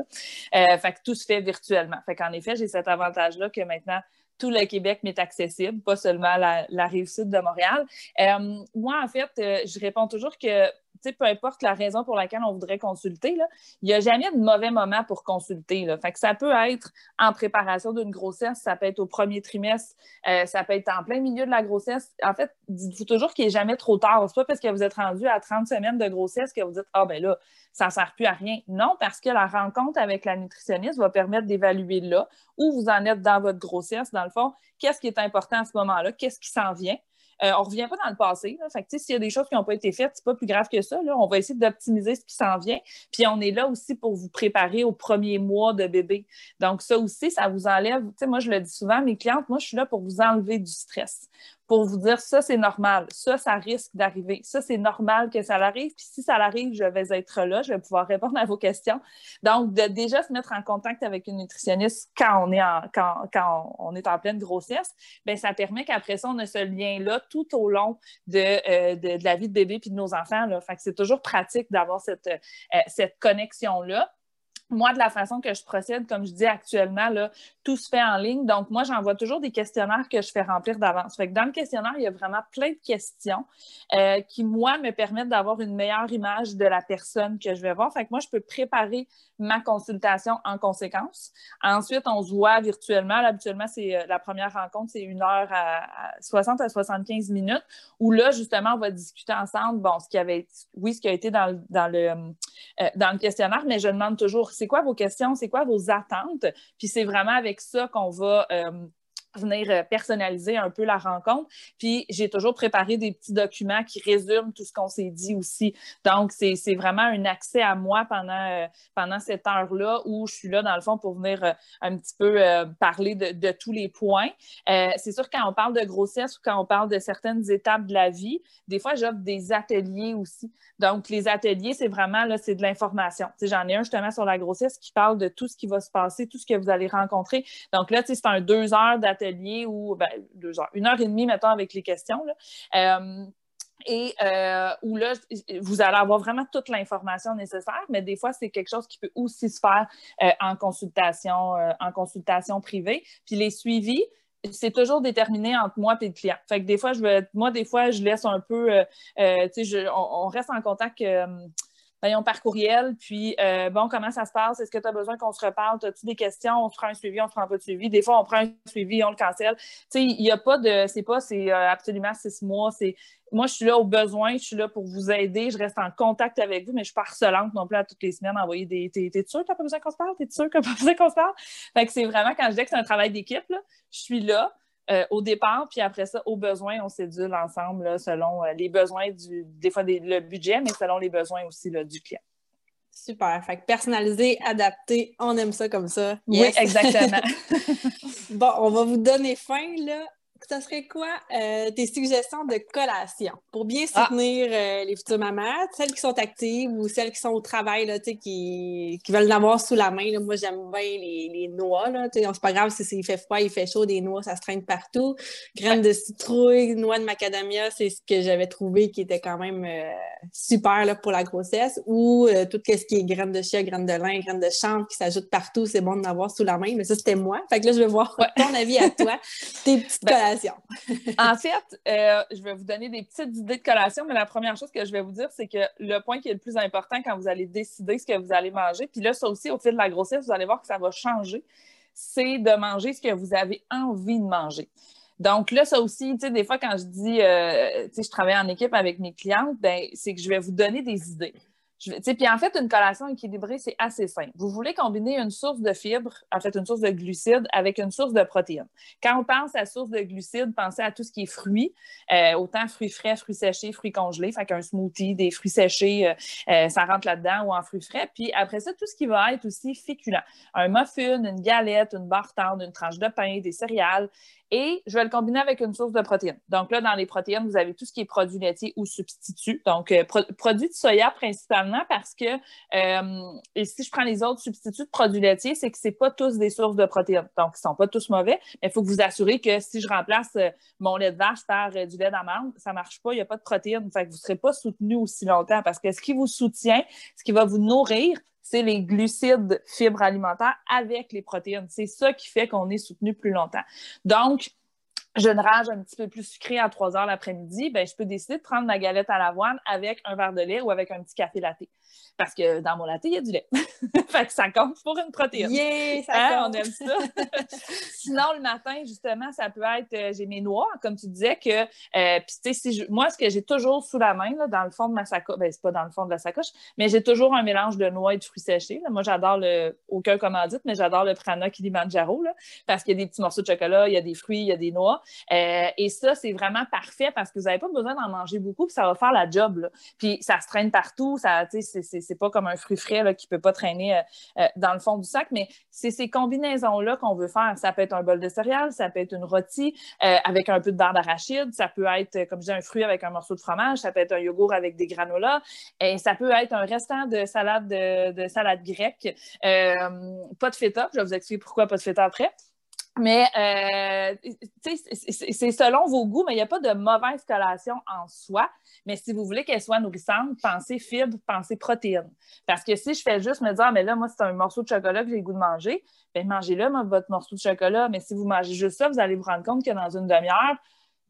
Speaker 2: Euh, fait que tout se fait virtuellement. Fait qu'en effet, j'ai cet avantage-là que maintenant, tout le Québec m'est accessible, pas seulement la, la rive sud de Montréal. Euh, moi, en fait, euh, je réponds toujours que peu importe la raison pour laquelle on voudrait consulter, il n'y a jamais de mauvais moment pour consulter. Fait que ça peut être en préparation d'une grossesse, ça peut être au premier trimestre, euh, ça peut être en plein milieu de la grossesse. En fait, dites-vous toujours qu'il n'est jamais trop tard. Ce pas parce que vous êtes rendu à 30 semaines de grossesse que vous dites Ah, ben là, ça ne sert plus à rien. Non, parce que la rencontre avec la nutritionniste va permettre d'évaluer là où vous en êtes dans votre grossesse, dans le fond, qu'est-ce qui est important à ce moment-là, qu'est-ce qui s'en vient? Euh, on ne revient pas dans le passé. s'il y a des choses qui n'ont pas été faites, ce n'est pas plus grave que ça. On va essayer d'optimiser ce qui s'en vient. Puis on est là aussi pour vous préparer au premier mois de bébé. Donc, ça aussi, ça vous enlève. moi, je le dis souvent mes clientes, moi, je suis là pour vous enlever du stress pour vous dire ça, c'est normal, ça, ça risque d'arriver, ça, c'est normal que ça arrive, puis si ça arrive, je vais être là, je vais pouvoir répondre à vos questions. Donc, de déjà se mettre en contact avec une nutritionniste quand on est en, quand, on est en pleine grossesse, bien, ça permet qu'après ça, on a ce lien-là tout au long de, euh, de, la vie de bébé puis de nos enfants. Là. Fait que c'est toujours pratique d'avoir cette, euh, cette connexion-là. Moi, de la façon que je procède, comme je dis actuellement, là, tout se fait en ligne. Donc, moi, j'envoie toujours des questionnaires que je fais remplir d'avance. Fait que dans le questionnaire, il y a vraiment plein de questions euh, qui, moi, me permettent d'avoir une meilleure image de la personne que je vais voir. Fait que moi, je peux préparer ma consultation en conséquence. Ensuite, on se voit virtuellement. habituellement, c'est euh, la première rencontre, c'est une heure à, 60 à 75 minutes, où là, justement, on va discuter ensemble, bon, ce qui avait, oui, ce qui a été dans, dans le, euh, dans le questionnaire, mais je demande toujours, c'est quoi vos questions, c'est quoi vos attentes, puis c'est vraiment avec ça qu'on va euh, venir euh, personnaliser un peu la rencontre. Puis j'ai toujours préparé des petits documents qui résument tout ce qu'on s'est dit aussi. Donc, c'est vraiment un accès à moi pendant, euh, pendant cette heure-là où je suis là, dans le fond, pour venir euh, un petit peu parler de, de, tous les points. c'est sûr, quand on parle de grossesse ou quand on parle de certaines étapes de la vie, des fois, j'offre des ateliers aussi. Donc, les ateliers, c'est vraiment, là, c'est de l'information. J'en ai un justement sur la grossesse qui parle de tout ce qui va se passer, tout ce que vous allez rencontrer. Donc là, c'est un deux heures d'atelier atelier ou ben, une heure et demie, mettons, avec les questions. Euh, et euh, où là, vous allez avoir vraiment toute l'information nécessaire, mais des fois, c'est quelque chose qui peut aussi se faire euh, en consultation, en consultation privée. Puis les suivis, c'est toujours déterminé entre moi et le client. Fait que des fois, je vais, moi, des fois, je laisse un peu, tu sais, on, reste en contact voyons, par courriel. Puis, euh, bon, comment ça se passe? Est-ce que tu as besoin qu'on se reparle? As-tu des questions? On prend un suivi, on ne prend pas de suivi. Des fois, on prend un suivi, on le cancelle. Tu sais, il n'y a pas de. C'est pas, c'est euh, absolument six mois. C'est. Moi, je suis là au besoin, je suis là pour vous aider, je reste en contact avec vous, mais je suis pas harcelante non plus à toutes les semaines envoyer des. T'es sûr que t'as pas besoin qu'on se parle? T'es sûr que t'as pas besoin qu'on se parle? Fait que c'est vraiment quand je dis que c'est un travail d'équipe, je suis là. Euh, au départ, puis après ça, au besoin, on sédule ensemble selon euh, les besoins du, des fois le budget, mais selon les besoins aussi du client.
Speaker 1: Super. Fait que personnalisé, adapté, on aime ça comme ça.
Speaker 2: Oui, exactement.
Speaker 1: bon, on va vous donner fin là, ça serait quoi euh, tes suggestions de collation pour bien ah! soutenir euh, les futures mamans, celles qui sont actives ou celles qui sont au travail, là, qui, qui veulent l'avoir sous la main? Moi, j'aime bien les, les noix. C'est pas grave si il fait froid, il fait chaud, des noix, ça se traîne partout. Graines de citrouille, noix de macadamia, c'est ce que j'avais trouvé qui était quand même euh, super là, pour la grossesse. Ou tout ce qui est graines de chia, graines de lin, graines de chanvre qui s'ajoutent partout, c'est bon de l'avoir sous la main. Mais ça, c'était moi. Fait que là, je vais voir ton avis à toi, tes petites ben,
Speaker 2: en fait, euh, je vais vous donner des petites idées de collation, mais la première chose que je vais vous dire, c'est que le point qui est le plus important quand vous allez décider ce que vous allez manger, puis là, ça aussi, au fil de la grossesse, vous allez voir que ça va changer, c'est de manger ce que vous avez envie de manger. Donc là, ça aussi, tu sais, des fois, quand je dis, euh, tu sais, je travaille en équipe avec mes clientes, ben, c'est que je vais vous donner des idées. Puis en fait, une collation équilibrée, c'est assez simple. Vous voulez combiner une source de fibres, en fait, une source de glucides avec une source de protéines. Quand on pense à source de glucides, pensez à tout ce qui est fruits, euh, autant fruits frais, fruits séchés, fruits congelés, fait qu'un smoothie, des fruits séchés, euh, euh, ça rentre là-dedans ou en fruits frais. Puis après ça, tout ce qui va être aussi féculent. Un muffin, une galette, une barre tendre, une tranche de pain, des céréales et je vais le combiner avec une source de protéines. Donc là, dans les protéines, vous avez tout ce qui est produits laitiers ou substituts. Donc, euh, produits de soya principalement parce que, euh, si je prends les autres substituts de produits laitiers, c'est que ce pas tous des sources de protéines. Donc, ils ne sont pas tous mauvais, mais il faut que vous assurez que si je remplace euh, mon lait de vache par du lait d'amande, ça ne marche pas, il n'y a pas de protéines. Fait que vous ne serez pas soutenu aussi longtemps parce que ce qui vous soutient, ce qui va vous nourrir, c'est les glucides, fibres alimentaires avec les protéines. C'est ça qui fait qu'on est soutenu plus longtemps. Donc, je ne rage un petit peu plus sucré à 3 heures l'après-midi, ben, je peux décider de prendre ma galette à l'avoine avec un verre de lait ou avec un petit café latte. Parce que dans mon latte, il y a du lait. fait que ça compte pour une protéine.
Speaker 1: Yeah, ça hein,
Speaker 2: On aime ça. Sinon, le matin, justement, ça peut être, euh, j'ai mes noix, comme tu disais, que, euh, puis tu sais, si moi, ce que j'ai toujours sous la main, là, dans le fond de ma sacoche, ben, c'est pas dans le fond de la sacoche, mais j'ai toujours un mélange de noix et de fruits séchés. Moi, j'adore le, aucun commandite, mais j'adore le Prana Kilimanjaro, là, parce qu'il y a des petits morceaux de chocolat, il y a des fruits, il y a des noix. Euh, et ça, c'est vraiment parfait parce que vous n'avez pas besoin d'en manger beaucoup, puis ça va faire la job. Puis ça se traîne partout, ça, c'est pas comme un fruit frais qui ne peut pas traîner euh, euh, dans le fond du sac, mais c'est ces combinaisons-là qu'on veut faire. Ça peut être un bol de céréales, ça peut être une rôtie avec un peu de beurre d'arachide, ça peut être, comme je dis, un fruit avec un morceau de fromage, ça peut être un yogourt avec des granolas, et ça peut être un restant de salade de, salade grecque. pas de feta, je vais vous expliquer pourquoi pas de feta après. Mais euh, c'est selon vos goûts, mais il n'y a pas de mauvaise collation en soi. Mais si vous voulez qu'elle soit nourrissante, pensez fibres, pensez protéines. Parce que si je fais juste me dire, ah, mais là, moi, c'est un morceau de chocolat que j'ai le goût de manger, bien, mangez-le, votre morceau de chocolat. Mais si vous mangez juste ça, vous allez vous rendre compte que dans une demi-heure,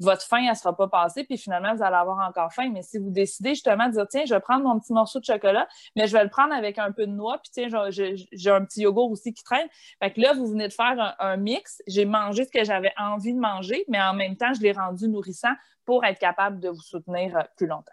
Speaker 2: votre faim, elle ne sera pas passée, puis finalement, vous allez avoir encore faim. Mais si vous décidez justement de dire, tiens, je vais prendre mon petit morceau de chocolat, mais je vais le prendre avec un peu de noix, puis tiens, j'ai un petit yogourt aussi qui traîne. Fait que là, vous venez de faire un, mix. J'ai mangé ce que j'avais envie de manger, mais en même temps, je l'ai rendu nourrissant pour être capable de vous soutenir euh, plus longtemps.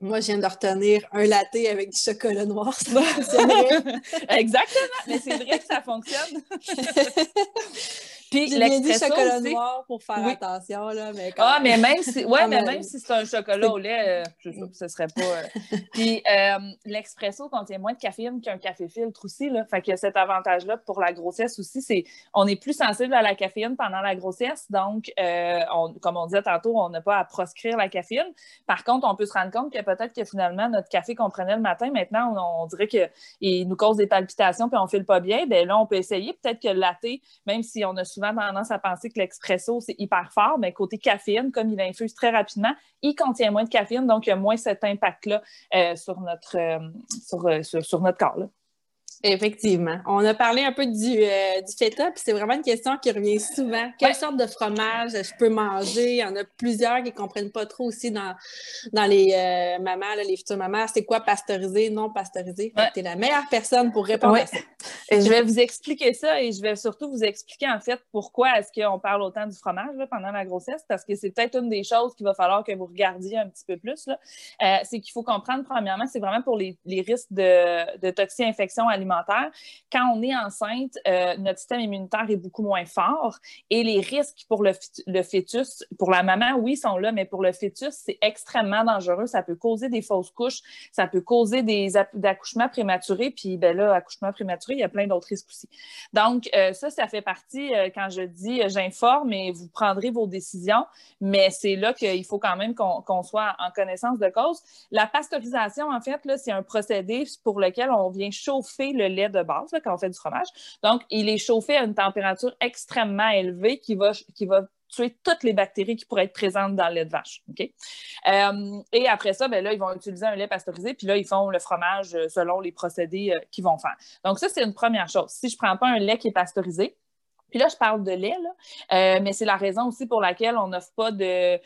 Speaker 1: Moi, je viens de retenir un latte avec du chocolat noir. Ça
Speaker 2: Exactement, mais c'est vrai que ça fonctionne.
Speaker 1: Puis dit chocolat noir pour faire attention, là, mais
Speaker 2: Ah, mais même si, ouais, mais même si c'est un chocolat au lait, euh, je sais que ce serait pas... Euh. Puis euh, l'expresso contient moins de caféine qu'un café filtre aussi, là. Fait que cet avantage-là pour la grossesse aussi, c'est on est plus sensible à la caféine pendant la grossesse, donc, comme on disait tantôt, on n'a pas à proscrire la caféine. Par contre, on peut se rendre compte que peut-être que finalement, notre café qu'on prenait le matin, maintenant, on, dirait qu'il nous cause des palpitations puis on ne file pas bien. Bien là, on peut essayer. Peut-être que le latte, même si on a souvent tendance à penser que l'expresso, c'est hyper fort, mais côté caféine, comme il infuse très rapidement, il contient moins de caféine, donc il y a moins cet impact-là euh, sur, notre, euh, euh, sur, notre corps.
Speaker 1: Effectivement. On a parlé un peu du, euh, du feta, puis c'est vraiment une question qui revient souvent. Quelle sorte de fromage je peux manger? Il y en a plusieurs qui ne comprennent pas trop aussi dans, dans les euh, mamans, les futures mamans. C'est quoi pasteurisé, non pasteurisé? Tu es la meilleure personne pour répondre à ça.
Speaker 2: Et je vais vous expliquer ça et je vais surtout vous expliquer en fait pourquoi est-ce qu'on parle autant du fromage pendant la grossesse, parce que c'est peut-être une des choses qu'il va falloir que vous regardiez un petit peu plus. Euh, c'est qu'il faut comprendre, premièrement, c'est vraiment pour les, les risques de, de toxi-infection quand on est enceinte, euh, notre système immunitaire est beaucoup moins fort et les risques pour le, fœtus, pour la maman, oui, sont là, mais pour le fœtus, c'est extrêmement dangereux. Ça peut causer des fausses couches, ça peut causer des accouchements prématurés, puis ben là, accouchement prématuré, il y a plein d'autres risques aussi. Donc, euh, ça, ça fait partie, euh, quand je dis j'informe et vous prendrez vos décisions, mais c'est là qu'il faut quand même qu'on soit en connaissance de cause. La pasteurisation, en fait, c'est un procédé pour lequel on vient chauffer le lait de base quand on fait du fromage. Donc, il est chauffé à une température extrêmement élevée qui va, qui va tuer toutes les bactéries qui pourraient être présentes dans le lait de vache. Euh, et après ça, ben là, ils vont utiliser un lait pasteurisé, puis là, ils font le fromage euh, selon les procédés euh, qu'ils vont faire. Donc, ça, c'est une première chose. Si je ne prends pas un lait qui est pasteurisé, puis là, je parle de lait, là, euh, mais c'est la raison aussi pour laquelle on n'offre pas de euh,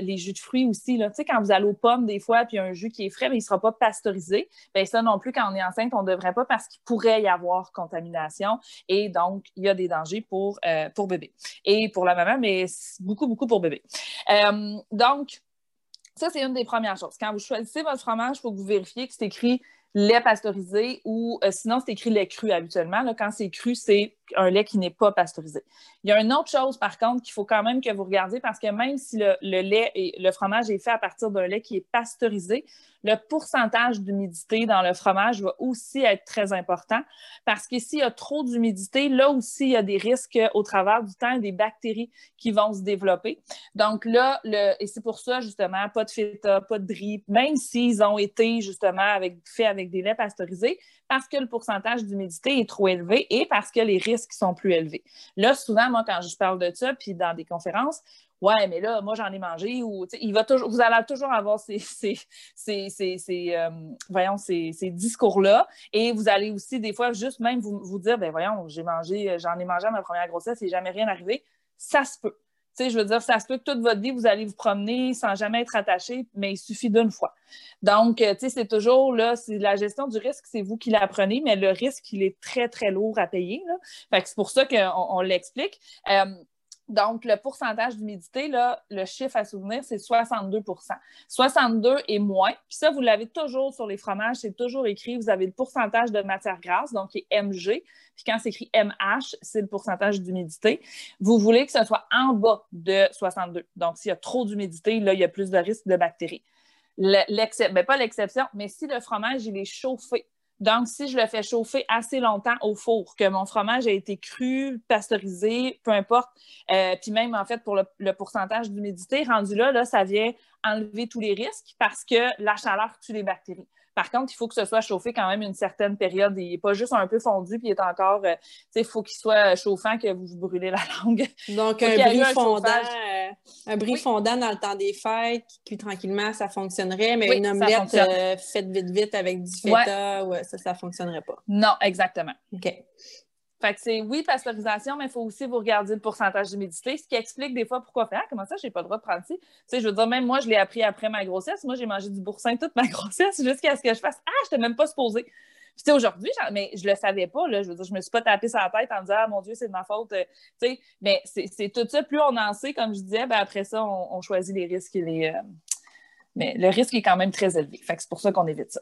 Speaker 2: les jus de fruits aussi. Là. Tu sais, quand vous allez aux pommes des fois, puis un jus qui est frais, mais il ne sera pas pasteurisé, bien ça non plus, quand on est enceinte, on ne devrait pas parce qu'il pourrait y avoir contamination et donc il y a des dangers pour, euh, pour bébé. Et pour la maman, mais beaucoup, beaucoup pour bébé. donc, ça, c'est une des premières choses. Quand vous choisissez votre fromage, il faut que vous vérifiez que c'est écrit lait pasteurisé ou sinon c'est écrit lait cru habituellement. Quand c'est cru, c'est un lait qui n'est pas pasteurisé. Il y a une autre chose, par contre, qu'il faut quand même que vous regardiez parce que même si le, lait et le fromage est fait à partir d'un lait qui est pasteurisé, le pourcentage d'humidité dans le fromage va aussi être très important parce que s'il y a trop d'humidité, là aussi, il y a des risques au travers du temps, des bactéries qui vont se développer. Donc là, et c'est pour ça, justement, pas de feta, pas de brie, même s'ils ont été justement avec, faits avec des laits pasteurisés, parce que le pourcentage d'humidité est trop élevé et parce que les risques sont plus élevés. Là, souvent, moi, quand je parle de ça, puis dans des conférences, Ouais, mais là, moi, j'en ai mangé. Ou, il va toujours, vous allez toujours avoir ces, ces, ces, euh, voyons, ces, discours-là. Et vous allez aussi, des fois, juste même vous, vous dire, ben voyons, j'ai mangé, j'en ai mangé à ma première grossesse et jamais rien arrivé. Ça se peut je veux dire, ça se peut que toute votre vie, vous allez vous promener sans jamais être attaché, mais il suffit d'une fois. Donc, euh, tu sais, c'est toujours là, c'est la gestion du risque, c'est vous qui l'apprenez, mais le risque, il est très, très lourd à payer. C'est pour ça qu'on on, l'explique. Euh, donc, le pourcentage d'humidité, le chiffre à souvenir, c'est 62% 62 et moins. Puis ça, vous l'avez toujours sur les fromages, c'est toujours écrit. Vous avez le pourcentage de matière grasse, donc qui est MG. Puis quand c'est écrit MH, c'est le pourcentage d'humidité. Vous voulez que ce soit en bas de 62. Donc, s'il y a trop d'humidité, là, il y a plus de risque de bactéries. L'exception, ben, pas l'exception, mais si le fromage, il est chauffé, donc, si je le fais chauffer assez longtemps au four, que mon fromage a été cru, pasteurisé, peu importe, euh, puis même en fait pour le, pourcentage d'humidité, rendu là, là, ça vient enlever tous les risques parce que la chaleur tue les bactéries. Par contre, il faut que ce soit chauffé quand même une certaine période. Il n'est pas juste un peu fondu, puis il est encore, euh, il faut qu'il soit chauffant que vous vous brûlez la langue.
Speaker 1: Donc, un bris, fondant, euh, un bris fondant dans le temps des fêtes, qui cuit tranquillement, ça fonctionnerait, mais une omelette euh, faite vite, vite avec du feta, ça, ça ne fonctionnerait pas.
Speaker 2: Non, exactement.
Speaker 1: OK.
Speaker 2: Fait que c'est oui, pasteurisation, mais il faut aussi vous regarder le pourcentage d'humidité, ce qui explique des fois pourquoi faire. Ah, comment ça, j'ai pas le droit de prendre ci? Tu sais, je veux dire, même moi, je l'ai appris après ma grossesse. Moi, j'ai mangé du boursin toute ma grossesse jusqu'à ce que je fasse Ah, je n'étais même pas supposée. Puis aujourd'hui, mais je le savais pas, là. Je veux dire, je me suis pas tapé sur la tête en disant Ah mon Dieu, c'est de ma faute. Euh, tu sais, mais c'est tout ça. Plus on en sait, comme je disais, ben après ça, on, choisit les risques les. Euh, mais le risque est quand même très élevé. Fait que c'est pour ça qu'on évite ça.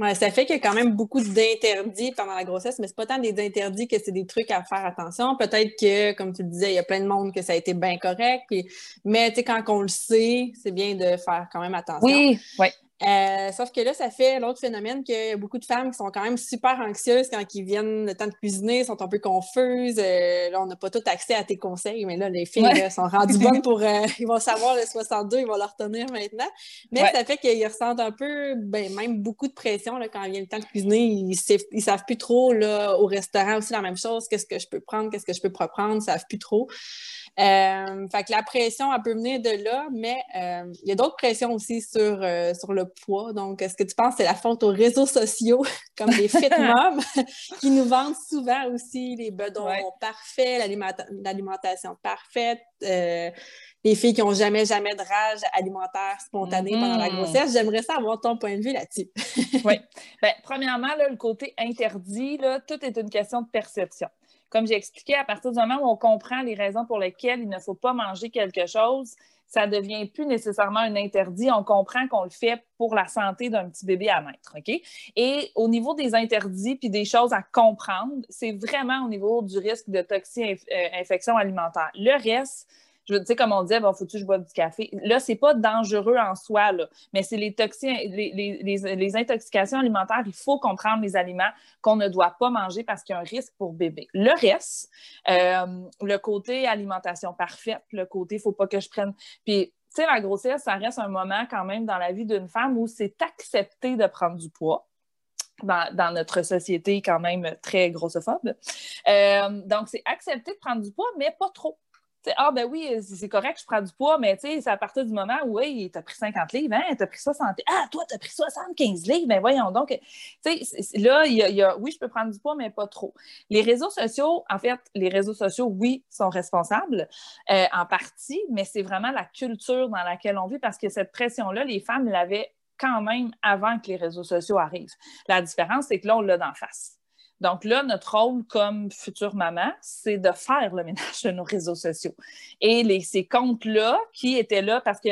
Speaker 1: Ouais, ça fait qu'il y a quand même beaucoup d'interdits pendant la grossesse, mais c'est pas tant des interdits que c'est des trucs à faire attention. Peut-être que, comme tu le disais, il y a plein de monde que ça a été bien correct. Mais quand on le sait, c'est bien de faire quand même attention.
Speaker 2: Oui, oui.
Speaker 1: Euh, sauf que là, ça fait l'autre phénomène qu'il y a beaucoup de femmes qui sont quand même super anxieuses quand ils viennent le temps de cuisiner, sont un peu confuses. Euh, là, on n'a pas tout accès à tes conseils, mais là, les filles sont rendues bonnes pour. Euh, ils vont savoir le 62, ils vont le retenir maintenant. Mais ça fait qu'ils ressentent un peu, ben, même beaucoup de pression là, quand vient le temps de cuisiner. Ils ne savent plus trop là, au restaurant aussi la même chose. Qu'est-ce que je peux prendre, qu'est-ce que je peux pas prendre, ils ne savent plus trop. Euh, fait que la pression, elle peut venir de là, mais euh, il y a d'autres pressions aussi sur, euh, sur le poids. Donc, est-ce que tu penses que c'est la faute aux réseaux sociaux, comme les fit moms, qui nous vendent souvent aussi les bedons parfaits, l'alimentation parfaite, les filles qui n'ont jamais, jamais de rage alimentaire spontanée pendant la mm-hmm. grossesse? J'aimerais savoir ton point de vue là-dessus.
Speaker 2: oui. Bien, premièrement, le côté interdit, là, tout est une question de perception comme j'ai expliqué, à partir du moment où on comprend les raisons pour lesquelles il ne faut pas manger quelque chose, ça ne devient plus nécessairement un interdit. On comprend qu'on le fait pour la santé d'un petit bébé à naître. OK? Et au niveau des interdits puis des choses à comprendre, c'est vraiment au niveau du risque de toxi-infection alimentaire. Le reste, je sais, comme on disait, bon, faut-tu que je bois du café? Là, c'est pas dangereux en soi, là, mais c'est les, les, les, les, intoxications alimentaires. Il faut comprendre les aliments qu'on ne doit pas manger parce qu'il y a un risque pour bébé. Le reste, euh, le côté alimentation parfaite, le côté, faut pas que je prenne. Puis, tu sais, la grossesse, ça reste un moment quand même dans la vie d'une femme où c'est accepté de prendre du poids. Dans, notre société quand même très grossophobe. Euh, donc, c'est accepté de prendre du poids, mais pas trop ah ben oui, c'est correct, je prends du poids, mais c'est à partir du moment où oui, tu as pris 50 livres, hein, tu as pris 60 Ah, toi, tu as pris 75 livres, ben voyons donc. Là, il y, a, oui, je peux prendre du poids, mais pas trop. Les réseaux sociaux, en fait, les réseaux sociaux, oui, sont responsables euh, en partie, mais c'est vraiment la culture dans laquelle on vit parce que cette pression-là, les femmes l'avaient quand même avant que les réseaux sociaux arrivent. La différence, c'est que là, on l'a d'en face. Donc là, notre rôle comme future maman, c'est de faire le ménage de nos réseaux sociaux. Et ces comptes-là qui étaient là parce que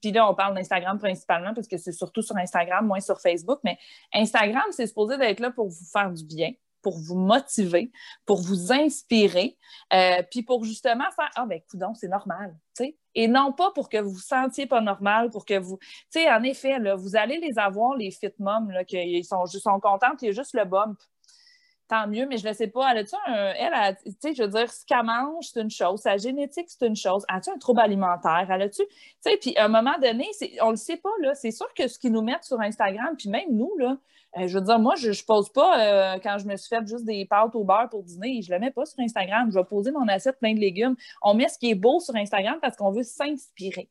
Speaker 2: puis là, on parle d'Instagram principalement parce que c'est surtout sur Instagram, moins sur Facebook, mais Instagram, c'est supposé d'être là pour vous faire du bien, pour vous motiver, pour vous inspirer, euh, puis pour justement faire Ah, ben, écoute, c'est normal, tu sais. Et non pas pour que vous vous sentiez pas normal, pour que vous. Tu sais, en effet, vous allez les avoir, les fit moms, là, qui sont, sont contentes, il y a juste le bump tant mieux, mais je ne sais pas. Elle a-tu un. Elle, tu sais, je veux dire, ce qu'elle mange, c'est une chose. Sa génétique, c'est une chose. As-tu un trouble alimentaire? Elle a-tu. Tu sais, puis à un moment donné, on ne le sait pas, là. C'est sûr que ce qu'ils nous mettent sur Instagram, puis même nous, là, euh, je veux dire, moi, je ne pose pas euh, quand je me suis fait juste des pâtes au beurre pour dîner. Je ne le mets pas sur Instagram. Je vais poser mon assiette plein de légumes. On met ce qui est beau sur Instagram parce qu'on veut s'inspirer.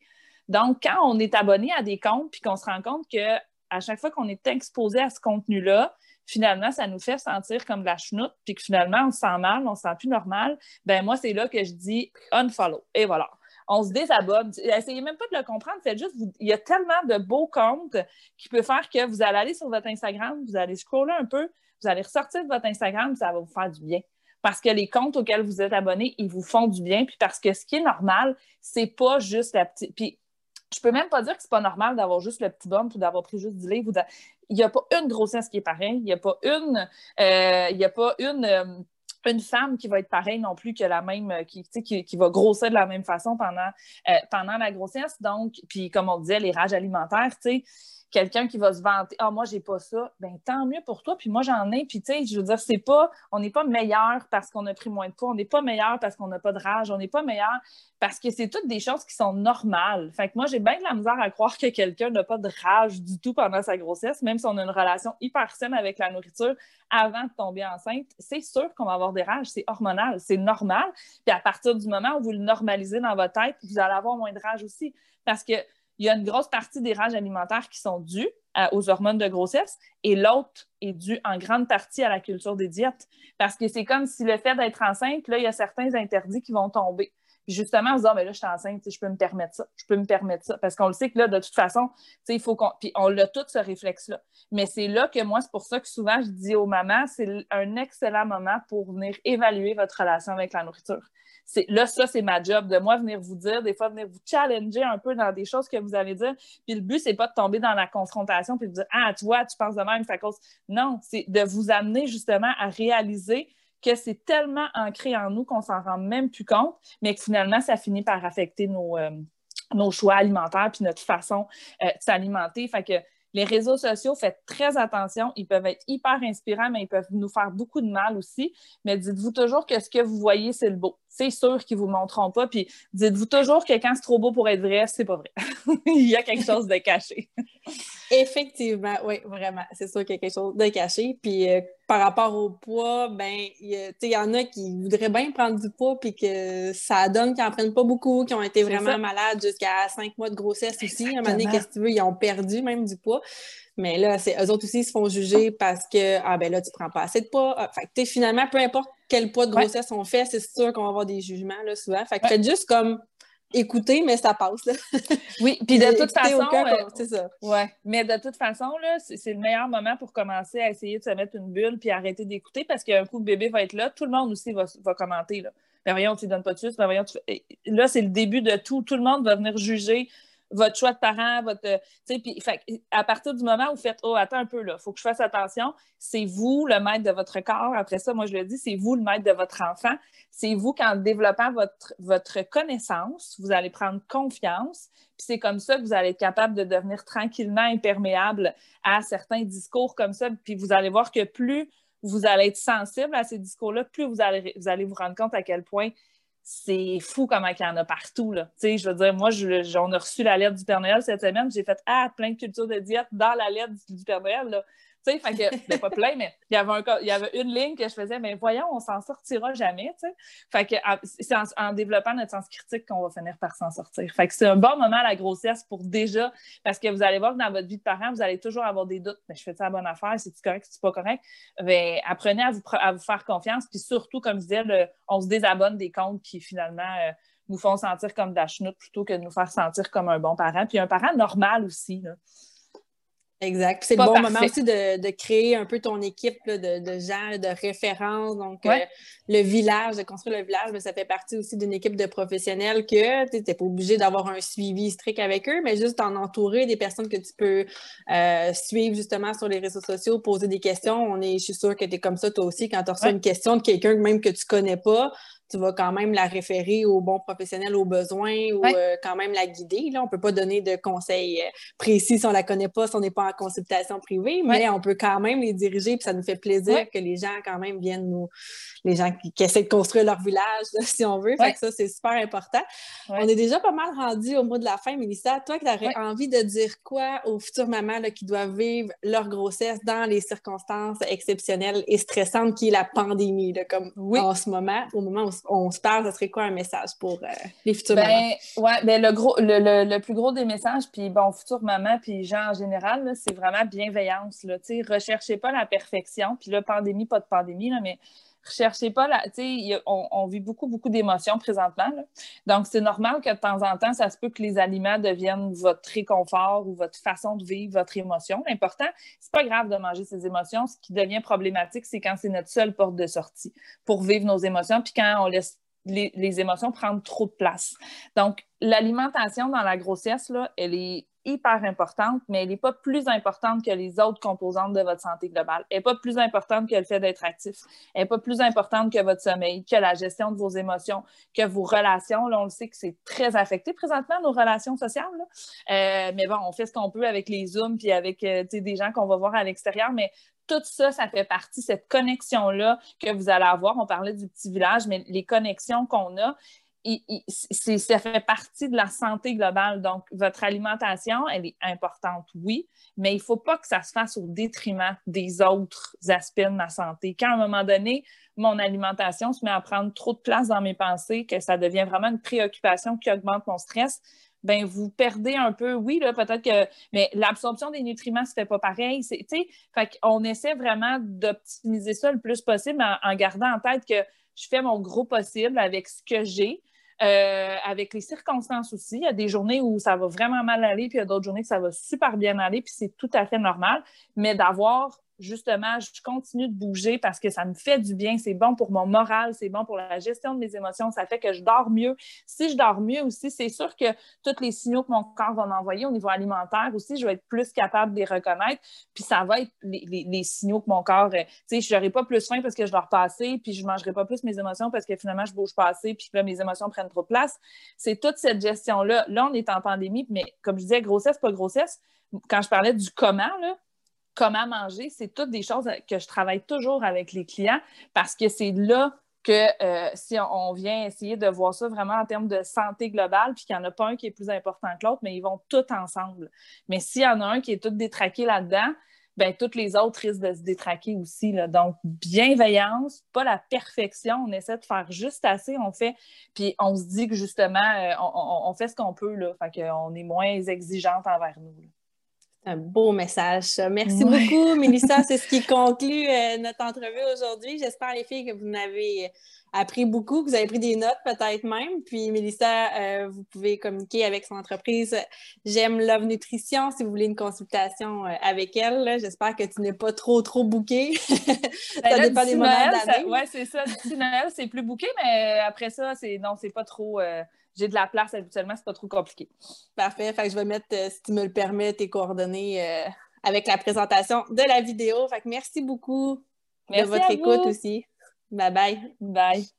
Speaker 2: Donc, quand on est abonné à des comptes puis qu'on se rend compte que à chaque fois qu'on est exposé à ce contenu-là, finalement, ça nous fait sentir comme de la chenoute, puis que finalement, on se sent mal, on se sent plus normal, ben moi, c'est là que je dis unfollow. Et voilà. On se désabonne. Essayez même pas de le comprendre. Juste, il y a tellement de beaux comptes qui peuvent faire que vous allez aller sur votre Instagram, vous allez scroller un peu, vous allez ressortir de votre Instagram, ça va vous faire du bien parce que les comptes auxquels vous êtes abonné, ils vous font du bien, puis parce que ce qui est normal, c'est pas juste la petite. Puis je peux même pas dire que c'est pas normal d'avoir juste le petit bump ou d'avoir pris juste du livre. Il n'y a pas une grossesse qui est pareille. Il n'y a pas une, euh, il y a pas une, euh, une femme qui va être pareille non plus que la même, euh, qui, qui, qui va grossir de la même façon pendant, pendant la grossesse. Donc, puis comme on disait, les rages alimentaires, tu sais, quelqu'un qui va se vanter Ah, moi, j'ai pas ça, ben tant mieux pour toi, puis moi, j'en ai. Puis, tu sais, je veux dire, c'est pas, on n'est pas meilleur parce qu'on a pris moins de poids, on n'est pas meilleur parce qu'on n'a pas de rage, on n'est pas meilleur parce que c'est toutes des choses qui sont normales. Fait que moi, j'ai bien de la misère à croire que quelqu'un n'a pas de rage du tout pendant sa grossesse, même si on a une relation hyper saine avec la nourriture avant de tomber enceinte. C'est sûr qu'on va avoir des rages, c'est hormonal, c'est normal. Puis à partir du moment où vous le normalisez dans votre tête, vous allez avoir moins de rage aussi. Parce que il y a une grosse partie des rages alimentaires qui sont dues aux hormones de grossesse et l'autre est due en grande partie à la culture des diètes. Parce que c'est comme si le fait d'être enceinte, là, il y a certains interdits qui vont tomber. Puis justement, en se disant, mais là, je suis enceinte, je peux me permettre ça, je peux me permettre ça. Parce qu'on le sait que là, de toute façon, il faut qu'on. Puis on a tout ce réflexe-là. Mais c'est là que moi, c'est pour ça que souvent, je dis aux mamans, c'est un excellent moment pour venir évaluer votre relation avec la nourriture là, ça, c'est ma job, de moi venir vous dire, des fois venir vous challenger un peu dans des choses que vous allez dire. Puis le but, c'est pas de tomber dans la confrontation puis de dire Ah, tu vois, tu penses de même, ça cause. Non, c'est de vous amener justement à réaliser que c'est tellement ancré en nous qu'on s'en rend même plus compte, mais que finalement, ça finit par affecter nos, euh, nos choix alimentaires puis notre façon euh, de s'alimenter. Fait que les réseaux sociaux, faites très attention. Ils peuvent être hyper inspirants, mais ils peuvent nous faire beaucoup de mal aussi. Mais dites-vous toujours que ce que vous voyez, c'est le beau. C'est sûr qu'ils ne vous montreront pas. Puis dites-vous toujours que quand c'est trop beau pour être vrai, c'est pas vrai. Il y a quelque chose de caché.
Speaker 1: Effectivement, oui, vraiment. C'est sûr qu'il y a quelque chose de caché. Puis euh, par rapport au poids, ben, il y, en a qui voudraient bien prendre du poids, puis que ça donne qu'ils n'en prennent pas beaucoup, qui ont été vraiment malades jusqu'à cinq mois de grossesse aussi. À un moment donné, qu'est-ce que tu veux, ils ont perdu même du poids. Mais là, c'est eux autres aussi, ils se font juger parce que, ah ben là, tu prends pas assez de poids. Ah, fait que, finalement, peu importe quel poids de grossesse on fait, c'est sûr qu'on va avoir des jugements, là, souvent. Fait que faites juste comme écouter, mais ça passe.
Speaker 2: oui, puis de toute façon, euh, c'est ça. Ouais, mais de toute façon, là, c'est le meilleur moment pour commencer à essayer de se mettre une bulle puis arrêter d'écouter parce qu'un coup, le bébé va être là, tout le monde aussi va, va commenter. Là. Ben voyons, tu ne donnes pas de suite, ben voyons, tu... Là, c'est le début de tout. Tout le monde va venir juger votre choix de parent, votre. Puis, à partir du moment où vous faites Oh, attends un peu, là, il faut que je fasse attention, c'est vous le maître de votre corps. Après ça, moi, je le dis, c'est vous le maître de votre enfant. C'est vous, qu'en développant votre, votre connaissance, vous allez prendre confiance. Puis c'est comme ça que vous allez être capable de devenir tranquillement imperméable à certains discours comme ça. Puis vous allez voir que plus vous allez être sensible à ces discours-là, plus vous allez, vous allez vous rendre compte à quel point c'est fou comment il y en a partout. Là. je veux dire, moi, je, on a reçu la lettre du Père Noël cette semaine. J'ai fait ah, plein de cultures de diète dans la lettre du, Père Noël. Là. Tu sais, fait que, ben, pas plein, mais il y, avait il y avait une ligne que je faisais, mais voyons, on s'en sortira jamais, tu sais. Fait que c'est en, développant notre sens critique qu'on va finir par s'en sortir. Fait que c'est un bon moment à la grossesse pour déjà, parce que vous allez voir que dans votre vie de parent, vous allez toujours avoir des doutes. Mais je fais ça la bonne affaire, c'est-tu correct, c'est-tu pas correct? Ben, apprenez à vous, à vous faire confiance, puis surtout, comme je disais, on se désabonne des comptes qui finalement euh, nous font sentir comme d'achenoute plutôt que de nous faire sentir comme un bon parent, puis un parent normal aussi.
Speaker 1: Exact. C'est le bon moment aussi de, créer un peu ton équipe de, gens, de référence. Donc, euh, le village, de construire le village, mais ça fait partie aussi d'une équipe de professionnels que tu n'es pas obligé d'avoir un suivi strict avec eux, mais juste d'en entourer des personnes que tu peux euh, suivre justement sur les réseaux sociaux, poser des questions. On est, je suis sûre que tu es comme ça toi aussi quand tu reçois une question de quelqu'un même que tu connais pas tu vas quand même la référer au bon professionnel aux besoins ou euh, quand même la guider. Là. On ne peut pas donner de conseils euh, précis si on ne la connaît pas, si on n'est pas en consultation privée, mais on peut quand même les diriger, puis ça nous fait plaisir que les gens quand même viennent nous, les gens qui, essaient de construire leur village, si on veut. Fait que ça, c'est super important. On est déjà pas mal rendu au mois de la fin, Mélissa. Toi, tu aurais envie de dire quoi aux futures mamans qui doivent vivre leur grossesse dans les circonstances exceptionnelles et stressantes qui est la pandémie, comme en ce moment, au moment où on se parle, ce serait quoi un message pour euh, les futures ben, mamans?
Speaker 2: Ouais, ben, le, gros, le, plus gros des messages, puis bon, futures mamans, puis gens en général, c'est vraiment bienveillance. Là, recherchez pas la perfection, puis là, pandémie, pas de pandémie, là, mais recherchez pas la. On, on vit beaucoup, beaucoup d'émotions présentement. Donc, c'est normal que de temps en temps, ça se peut que les aliments deviennent votre réconfort ou votre façon de vivre votre émotion. L'important, c'est pas grave de manger ces émotions. Ce qui devient problématique, c'est quand c'est notre seule porte de sortie pour vivre nos émotions, puis quand on laisse les, les émotions prendre trop de place. Donc, l'alimentation dans la grossesse, là, elle est hyper importante, mais elle n'est pas plus importante que les autres composantes de votre santé globale. Elle n'est pas plus importante que le fait d'être actif. Elle n'est pas plus importante que votre sommeil, que la gestion de vos émotions, que vos relations. Là, on le sait que c'est très affecté présentement, nos relations sociales. Euh, mais bon, on fait ce qu'on peut avec les Zooms puis avec euh, des gens qu'on va voir à l'extérieur, mais tout ça, ça fait partie, cette connexion-là que vous allez avoir. On parlait du petit village, mais les connexions qu'on a, ça fait partie de la santé globale. Donc, votre alimentation, elle est importante, oui, mais il ne faut pas que ça se fasse au détriment des autres aspects de ma santé. Quand à un moment donné, mon alimentation se met à prendre trop de place dans mes pensées, que ça devient vraiment une préoccupation qui augmente mon stress, ben vous perdez un peu, oui, là, peut-être que, mais l'absorption des nutriments ne se fait pas pareil. Tu sais, on essaie vraiment d'optimiser ça le plus possible en, gardant en tête que je fais mon gros possible avec ce que j'ai. Euh, avec les circonstances aussi. Il y a des journées où ça va vraiment mal aller, puis il y a d'autres journées où ça va super bien aller, puis c'est tout à fait normal. Mais d'avoir justement, je continue de bouger parce que ça me fait du bien, c'est bon pour mon moral, c'est bon pour la gestion de mes émotions, ça fait que je dors mieux. Si je dors mieux aussi, c'est sûr que tous les signaux que mon corps va m'envoyer au niveau alimentaire aussi, je vais être plus capable de les reconnaître, puis ça va être les, signaux que mon corps, euh, tu sais, je n'aurai pas plus faim parce que je dors pas puis je ne mangerai pas plus mes émotions parce que finalement, je bouge pas assez, puis là, mes émotions prennent trop de place. C'est toute cette gestion-là. Là, on est en pandémie, mais comme je disais, grossesse, pas grossesse, quand je parlais du comment, là, comment manger, c'est toutes des choses que je travaille toujours avec les clients parce que c'est là que euh, si on, vient essayer de voir ça vraiment en termes de santé globale, puis qu'il n'y en a pas un qui est plus important que l'autre, mais ils vont tous ensemble. Mais s'il y en a un qui est tout détraqué là-dedans, ben toutes les autres risquent de se détraquer aussi. Donc, bienveillance, pas la perfection. On essaie de faire juste assez, on fait, puis on se dit que justement, euh, on, fait ce qu'on peut, là. Fait qu'on est moins exigeante envers nous
Speaker 1: un beau message. Merci beaucoup, Mélissa. C'est ce qui conclut euh, notre entrevue aujourd'hui. J'espère, les filles, que vous n'avez appris beaucoup, que vous avez pris des notes peut-être même. Puis, Mélissa, euh, vous pouvez communiquer avec son entreprise J'aime Love Nutrition si vous voulez une consultation euh, avec elle. J'espère que tu n'es pas trop, trop booké. ça
Speaker 2: ben dépend des moments Oui, c'est ça. Noël, c'est plus booké, mais après ça, c'est non, c'est pas trop j'ai de la place habituellement, c'est pas trop compliqué.
Speaker 1: Parfait. Fait que je vais mettre, euh, si tu me le permets, tes coordonnées euh, avec la présentation de la vidéo. Fait que merci beaucoup de votre écoute aussi. Bye bye.
Speaker 2: Bye.